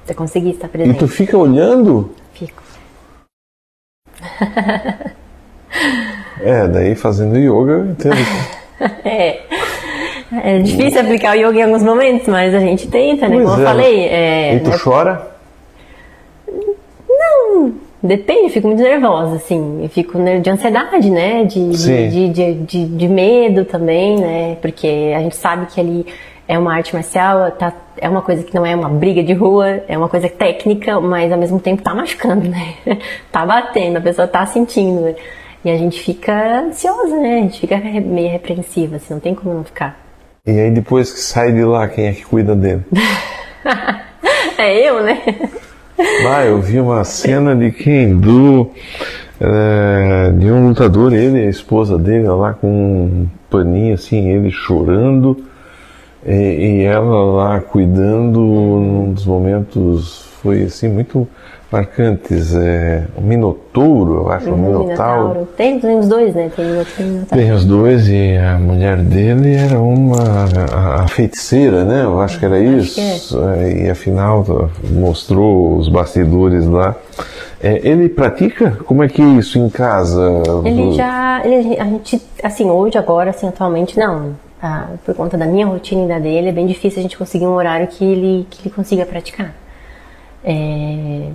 Eu consegui estar E presente. tu fica olhando? Fico. É, daí fazendo yoga, eu entendo. É. É difícil aplicar o yoga em alguns momentos, mas a gente tenta, né? Pois Como eu é. falei, é, E tu é- chora? depende, eu fico muito nervosa, assim. Eu fico de ansiedade, né? De, de, de, de, de medo também, né? Porque a gente sabe que ali é uma arte marcial, tá, é uma coisa que não é uma briga de rua, é uma coisa técnica, mas ao mesmo tempo tá machucando, né? tá batendo, a pessoa tá sentindo. né? E a gente fica ansiosa, né? A gente fica meio repreensiva, assim, não tem como não ficar. E aí depois que sai de lá, quem é que cuida dele? É eu, né? Ah, eu vi uma cena de quem? Do. eh, de um lutador, ele e a esposa dele lá com um paninho assim, ele chorando e, e ela lá cuidando num dos momentos foi assim muito marcantes. É, o Minotouro, eu acho, o Minotauro. Tem, tem os dois, né? Tem outro tem Minotauro. Os dois e a mulher dele era uma a, a feiticeira, né? Eu acho que era isso. É, E afinal mostrou os bastidores lá. É, ele pratica? Como é que é isso em casa? Ele já. Ele, a gente, assim, hoje, agora, assim, atualmente, não. Ah, por conta da minha rotina e da dele, é bem difícil a gente conseguir um horário que ele, que ele consiga praticar. É,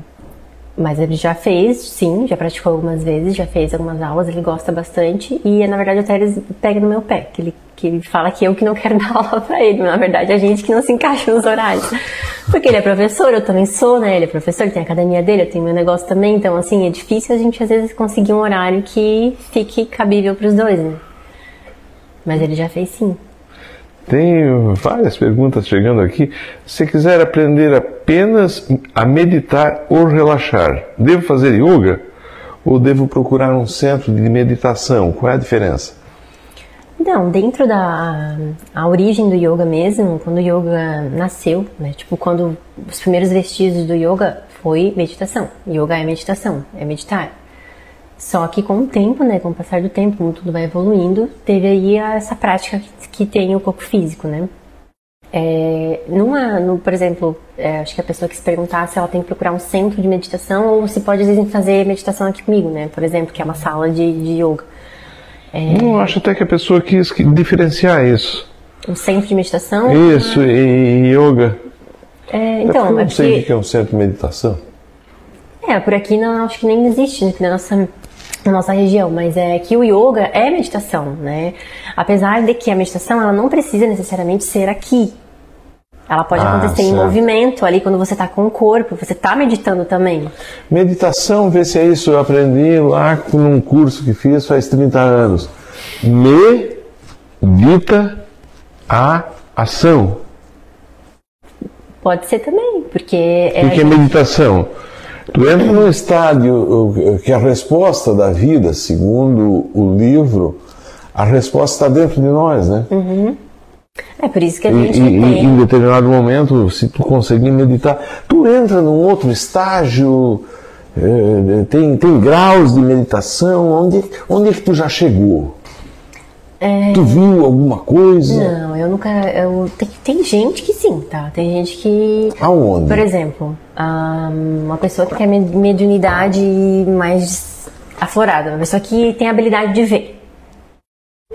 mas ele já fez, sim, já praticou algumas vezes, já fez algumas aulas, ele gosta bastante e na verdade até ele pega no meu pé, que ele, que ele fala que eu que não quero dar aula pra ele, mas na verdade a gente que não se encaixa nos horários. Porque ele é professor, eu também sou, né? Ele é professor, ele tem a academia dele, eu tenho meu negócio também, então assim, é difícil a gente às vezes conseguir um horário que fique cabível pros dois, né? Mas ele já fez sim. Tenho várias perguntas chegando aqui. Se quiser aprender apenas a meditar ou relaxar, devo fazer yoga ou devo procurar um centro de meditação? Qual é a diferença? Então, dentro da a origem do yoga mesmo, quando o yoga nasceu, né? Tipo, quando os primeiros vestígios do yoga foi meditação. Yoga é meditação, é meditar. Só que com o tempo, né, com o passar do tempo, como tudo vai evoluindo, teve aí essa prática que, que tem o corpo físico, né? É, numa, no, por exemplo, é, acho que a pessoa que se perguntar se ela tem que procurar um centro de meditação ou se pode às vezes fazer meditação aqui comigo, né? Por exemplo, que é uma sala de, de yoga. Eu acho até que a pessoa quis diferenciar isso. Um centro de meditação. Isso, e, e yoga. É, É então, eu é não sei o que é um centro de meditação. é, por aqui não, acho que nem existe aqui na nossa, na nossa região, mas é que o yoga é meditação, né? Apesar de que a meditação ela não precisa necessariamente ser aqui. Ela pode Ah, acontecer em certo. movimento ali quando você está com o corpo, você está meditando também. Meditação, vê se é isso. Eu aprendi lá com um curso que fiz faz 30 anos. Medita a ação. Pode ser também, porque é, O que é meditação? Tu entra num estádio que a resposta da vida, segundo o livro, a resposta está dentro de nós, né? é por isso que a gente e- tem. em determinado momento, se tu conseguir meditar, tu entra num outro estágio, eh, tem, tem graus de meditação, onde, onde é que tu já chegou? Tu viu alguma coisa? Não, eu nunca. Eu, tem, tem gente que sim, tá? Tem gente que. Aonde? Por exemplo, uma pessoa que tem a med- mediunidade mais aflorada, uma pessoa que tem a habilidade de ver.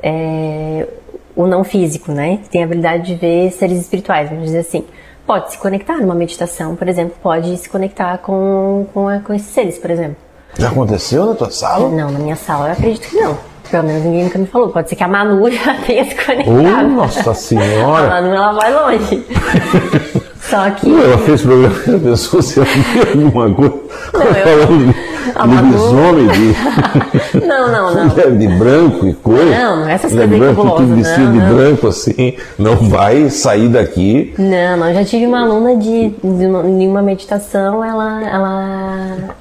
É, o não físico, né? Que tem a habilidade de ver seres espirituais, vamos dizer assim. Pode se conectar numa meditação, por exemplo, pode se conectar com, com, a- com esses seres, por exemplo. Já aconteceu na tua sala? Não, na minha sala eu acredito que não. Pelo menos ninguém nunca me falou. Pode ser que a Manu já tenha se Oh, conectado. nossa A senhora! Manu ela vai longe. Só que. Ela fez programa que a pessoa se ela viu alguma coisa. eu- falando de lobisomem, de Não, não, não. mulher de branco e coisa. Não, não é essas coisas branco, tudo cabulosas, vestido não, de não. branco assim. Não vai sair daqui. Não, não. Eu já tive uma aluna de, de, uma, de uma meditação, ela, ela.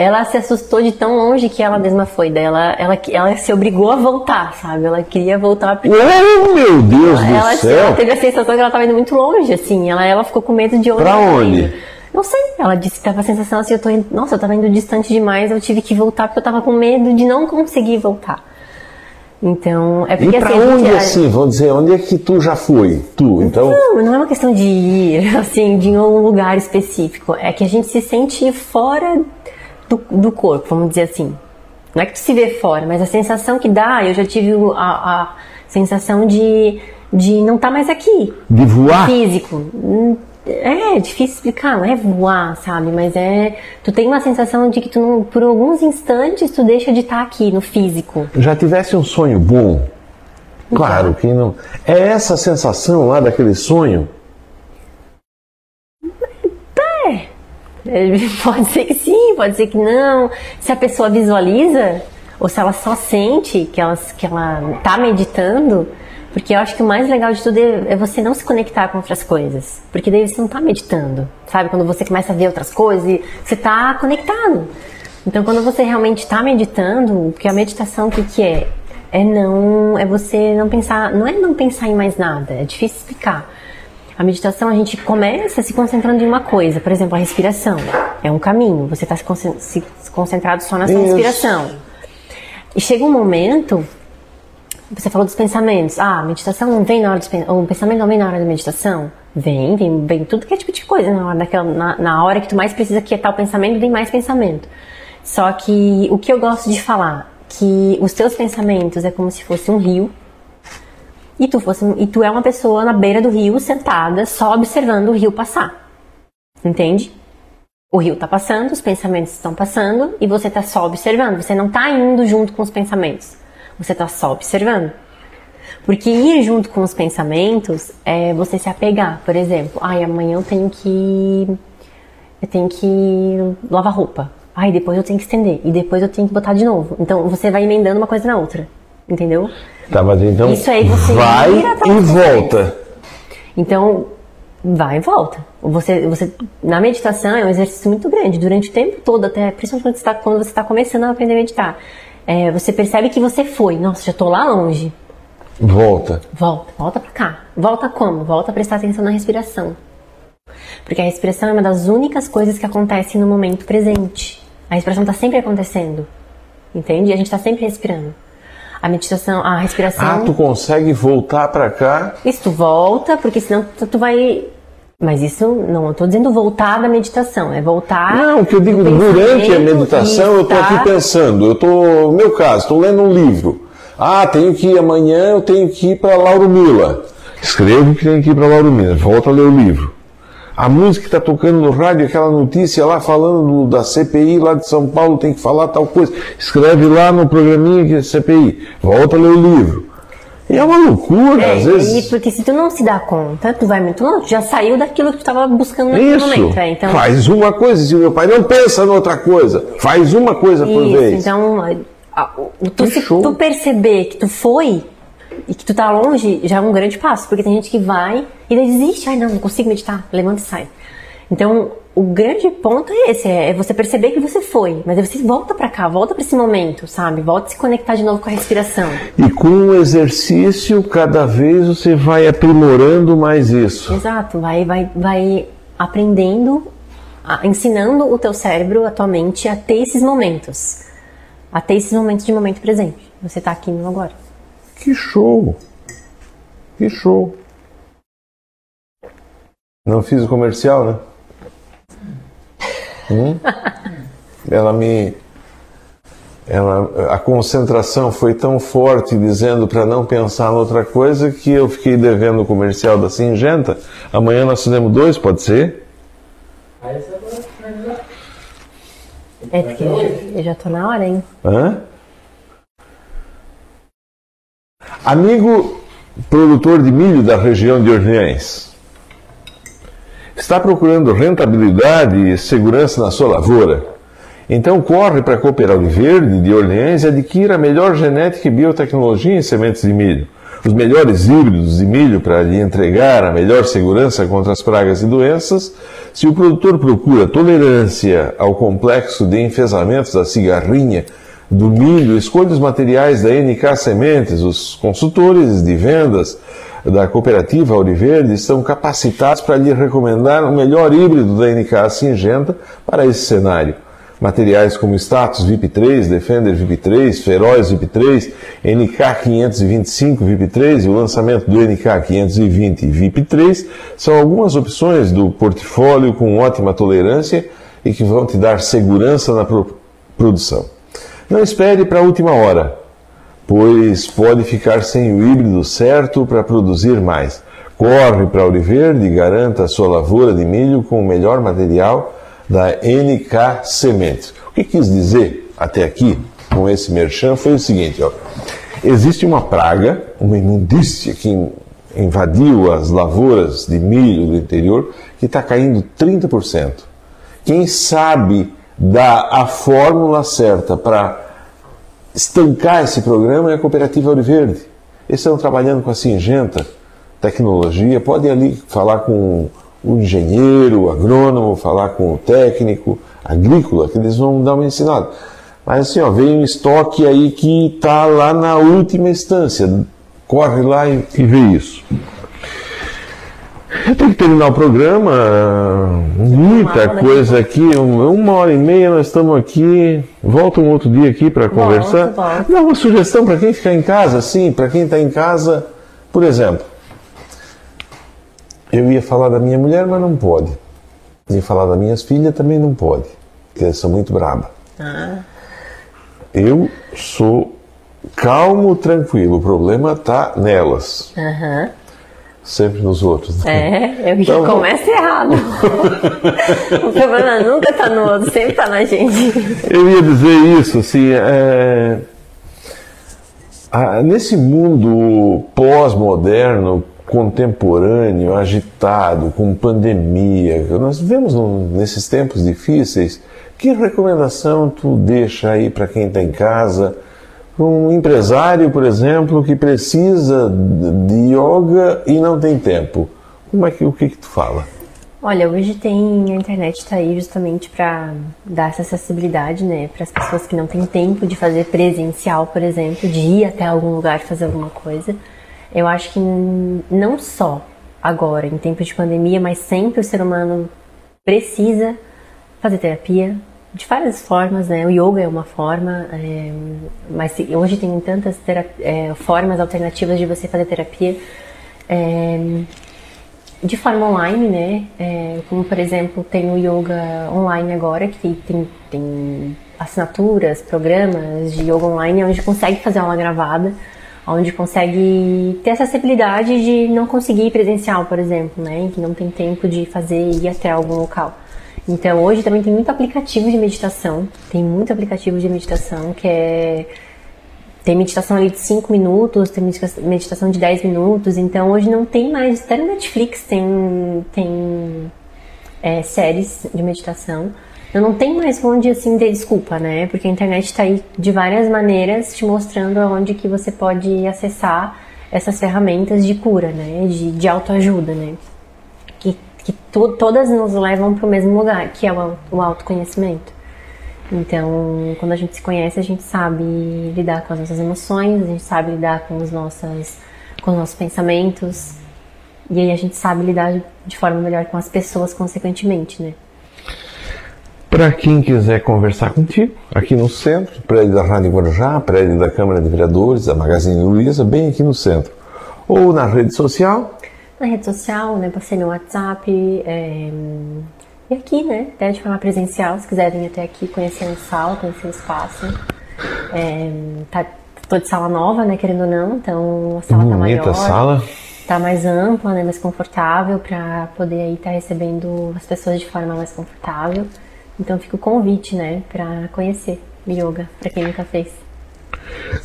Ela se assustou de tão longe que ela mesma foi. Daí ela, ela, ela se obrigou a voltar, sabe? Ela queria voltar porque Oh, meu Deus do ela, céu! ela teve a sensação que ela estava indo muito longe, assim. Ela, ela ficou com medo de onde Pra ela onde? indo. Não sei. Ela disse que tava a sensação assim, eu tô indo, nossa, eu tava indo distante demais, eu tive que voltar porque eu tava com medo de não conseguir voltar. Então, é E porque pra assim, a gente- onde a- assim? Vamos dizer, onde é que tu já foi? Tu, então. Não, não é uma questão de ir, assim, de um lugar específico. É que a gente se sente fora do, do corpo, vamos dizer assim. Não é que tu se vê fora, mas a sensação que dá, eu já tive a, a sensação de, de não estar mais aqui. De voar? Físico. Hum, É difícil explicar, não é voar, sabe? Mas é. Tu tem uma sensação de que tu, não, por alguns instantes, tu deixa de estar aqui no físico. Já tivesse um sonho bom? Claro que não. É essa sensação lá daquele sonho? É, Pode ser que sim, pode ser que não. Se a pessoa visualiza, ou se ela só sente que ela, que ela tá meditando, porque eu acho que o mais legal de tudo é é você não se conectar com outras coisas. Porque daí você não tá meditando, sabe? Quando você começa a ver outras coisas, você tá conectado. Então, quando você realmente está meditando, porque a meditação o que, que é? É não, é você não pensar, não é não pensar em mais nada, é difícil explicar. A meditação a gente começa se concentrando em uma coisa, por exemplo, a respiração. É um caminho, você está se, concen- se concentrado só na sua Isso. respiração. E chega um momento, você falou dos pensamentos. Ah, a meditação não vem na hora dos pen- o pensamento não vem na hora da meditação? Vem, vem, vem tudo que é tipo de coisa. Na hora, daquela, na, na hora que tu mais precisa quietar o pensamento, vem mais pensamento. Só que o que eu gosto de falar, que os teus pensamentos é como se fosse um rio e tu, fosse, e tu é uma pessoa na beira do rio, sentada, só observando o rio passar. Entende? O rio tá passando, os pensamentos estão passando e você tá só observando. Você não tá indo junto com os pensamentos. Você tá só observando. Porque ir junto com os pensamentos é você se apegar. Por exemplo, ai, amanhã eu tenho que. Eu tenho que lavar roupa. Ai, depois eu tenho que estender. E depois eu tenho que botar de novo. Então você vai emendando uma coisa na outra. Entendeu? Tá, mas então Isso aí você vai e volta. Então, vai e volta. Você, você, na meditação é um exercício muito grande, durante o tempo todo, até principalmente quando você está quando você tá começando a aprender a meditar. É, você percebe que você foi, nossa, já tô lá longe. Volta. Volta, volta pra cá. Volta como? Volta a prestar atenção na respiração. Porque a respiração é uma das únicas coisas que acontecem no momento presente. A respiração está sempre acontecendo. Entende? E a gente está sempre respirando. A meditação, a respiração. Ah, tu consegue voltar pra cá? Isso, tu volta, porque senão tu, tu vai. Mas isso não, tô dizendo voltar da meditação, é voltar. Não, o que eu digo, durante a meditação eu estar- aqui pensando, eu tô, no meu caso, estou lendo um livro. Ah, tenho que ir amanhã, eu tenho que ir para Lauro Mila. Escrevo que tenho que ir para Lauro Mila, volto a ler o livro. A música que está tocando no rádio, aquela notícia lá falando do- da CPI lá de São Paulo, tem que falar tal coisa. Escreve lá no programinha que é CPI, volta a ler o livro. E é uma loucura, É, às e vezes. porque se tu não se dá conta, tu vai muito longe, tu já saiu daquilo que tu estava buscando naquele Isso, momento. É, então, faz uma coisa, se meu pai não pensa noutra coisa, faz uma coisa por Isso, vez. então, tu, se tu perceber que tu foi e que tu tá longe, já é um grande passo, porque tem gente que vai e daí desiste, ai não, não consigo meditar, levanta e sai. Então, o grande ponto é esse, é você perceber que você foi, mas aí você volta pra cá, volta pra esse momento, sabe? Volta a se conectar de novo com a respiração. E com o exercício, cada vez você vai aprimorando mais isso. Exato, vai, vai, vai aprendendo, ensinando o teu cérebro, a tua mente a ter esses momentos. A ter esses momentos de momento presente. Você tá aqui no agora. Que show! Que show! Não fiz o comercial, né? Hum? Ela me. Ela, a concentração foi tão forte dizendo para não pensar noutra coisa que eu fiquei devendo o comercial da Singenta. Amanhã nós fizemos dois, pode ser? Aí você vai finalizar. É porque eu já, eu já tô na hora, hein? Hã? Amigo produtor de milho da região de Orleans, está procurando rentabilidade e segurança na sua lavoura? Então corre para a Cooperal Verde de Orleans e adquira a melhor genética e biotecnologia em sementes de milho. Os melhores híbridos de milho para lhe entregar a melhor segurança contra as pragas e doenças. Se o produtor procura tolerância ao complexo de enfesamentos da cigarrinha do milho, escolha os materiais da NK Sementes. Os consultores de vendas da cooperativa Auriverde estão capacitados para lhe recomendar o melhor híbrido da NK Singenta para esse cenário. Materiais como Status VIP3, Defender VIP3, Feroz VIP3, NK525 VIP3 e o lançamento do NK520 VIP3 são algumas opções do portfólio com ótima tolerância e que vão te dar segurança na pro produção. Não espere para a última hora, pois pode ficar sem o híbrido certo para produzir mais. Corre para Ouro Verde e garanta a sua lavoura de milho com o melhor material da NK Sementes. O que quis dizer até aqui com esse merchan foi o seguinte: ó, existe uma praga, uma imundícia que invadiu as lavouras de milho do interior que está caindo 30%. Quem sabe dar a fórmula certa para estancar esse programa é a Cooperativa Ouro Verde. Eles estão trabalhando com a Singenta Tecnologia, podem ali falar com o engenheiro, o agrônomo, falar com o técnico agrícola, que eles vão dar uma ensinada. Mas assim, ó, vem um estoque aí que está lá na última instância. Corre lá e, e vê isso. Eu tenho que terminar o programa. Muita coisa aqui. Uma hora e meia nós estamos aqui. Volta um outro dia aqui para conversar. Volta, Dá uma sugestão para quem ficar em casa, assim, para quem está em casa, por exemplo. Eu ia falar da minha mulher, mas não pode. Ia falar das minhas filhas, também não pode. Porque elas são muito bravas. Ah. Eu sou calmo, tranquilo. O problema está nelas. Uhum. Sempre nos outros. Né? É, eu então, já começo errado. o problema nunca está no outro, sempre está na gente. Eu ia dizer isso, assim, é... nesse mundo pós-moderno, contemporâneo, agitado, com pandemia, nós vivemos nesses tempos difíceis, que recomendação tu deixa aí para quem está em casa? Um empresário, por exemplo, que precisa de yoga e não tem tempo. Como é que o que, que tu fala? Olha, hoje tem a internet está aí justamente para dar essa acessibilidade, né, para as pessoas que não têm tempo de fazer presencial, por exemplo, de ir até algum lugar fazer alguma coisa. Eu acho que não só agora, em tempos de pandemia, mas sempre o ser humano precisa fazer terapia de várias formas, né? O yoga é uma forma, é, mas hoje tem tantas é, formas alternativas de você fazer terapia. É, de forma online, né? É, como por exemplo tem o yoga online agora que tem, tem assinaturas, programas de yoga online onde consegue fazer aula gravada onde consegue ter essa acessibilidade de não conseguir ir presencial, por exemplo, né? Que não tem tempo de fazer ir até algum local. Então hoje também tem muito aplicativo de meditação, tem muito aplicativo de meditação que é tem meditação ali de 5 minutos, tem meditação de 10 minutos, então hoje não tem mais, até no Netflix tem, tem é, séries de meditação. Eu não tenho mais onde assim ter desculpa, né? Porque a internet está aí de várias maneiras te mostrando aonde que você pode acessar essas ferramentas de cura, né? De, de autoajuda, né? Que, to, todas nos levam para o mesmo lugar, que é o, o autoconhecimento. Então, quando a gente se conhece, a gente sabe lidar com as nossas emoções, a gente sabe lidar com os nossos, com os nossos pensamentos, e aí a gente sabe lidar de forma melhor com as pessoas, consequentemente, né? Para quem quiser conversar contigo, aqui no centro, prédio da Rádio Guarujá, prédio da Câmara de Vereadores, da Magazine Luiza, bem aqui no centro. Ou na rede social? Na rede social, né? Passei no WhatsApp. É... E aqui, né? Até de forma presencial, se quiser vir até aqui conhecer a sala, conhecer o espaço. É... Tá, tô de sala nova, né? Querendo ou não, então a sala Bonita tá maior. sala. Tá mais ampla, né? Mais confortável para poder aí estar tá recebendo as pessoas de forma mais confortável. Então fica o convite, né, para conhecer yoga, para quem nunca fez.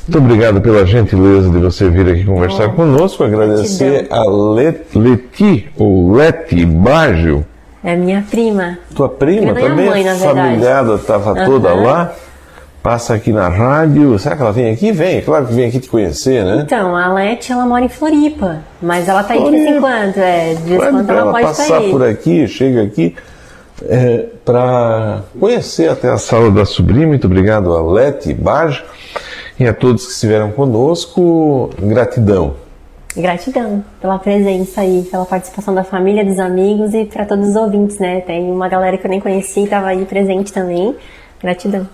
Muito obrigado pela gentileza de você vir aqui conversar oh, conosco. Agradecer a Leti, ou Leti Baggio. É minha prima. Tua prima também? Mãe, a familiada estava uhum. toda lá. Passa aqui na rádio. Será que ela vem aqui? Vem, claro que vem aqui te conhecer, né? Então, a Leti, ela mora em Floripa. Mas ela tá aí de vez em quando. É, de vez em quando ela, ela pode passar sair. por aqui, chega aqui é, para conhecer até a sala da Sublime. Muito obrigado a Leti Baj e a todos que estiveram conosco. Gratidão. Gratidão pela presença aí, pela participação da família, dos amigos e para todos os ouvintes, né? Tem uma galera que eu nem conheci, estava aí presente também. Gratidão.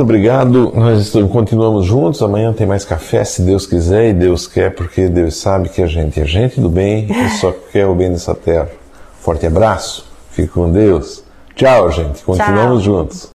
Muito obrigado. Nós continuamos juntos. Amanhã tem mais café, se Deus quiser e Deus quer, porque Deus sabe que a gente é gente do bem e só quer o bem dessa terra. Forte abraço. Fique com Deus. Tchau, gente. Continuamos Tchau. juntos.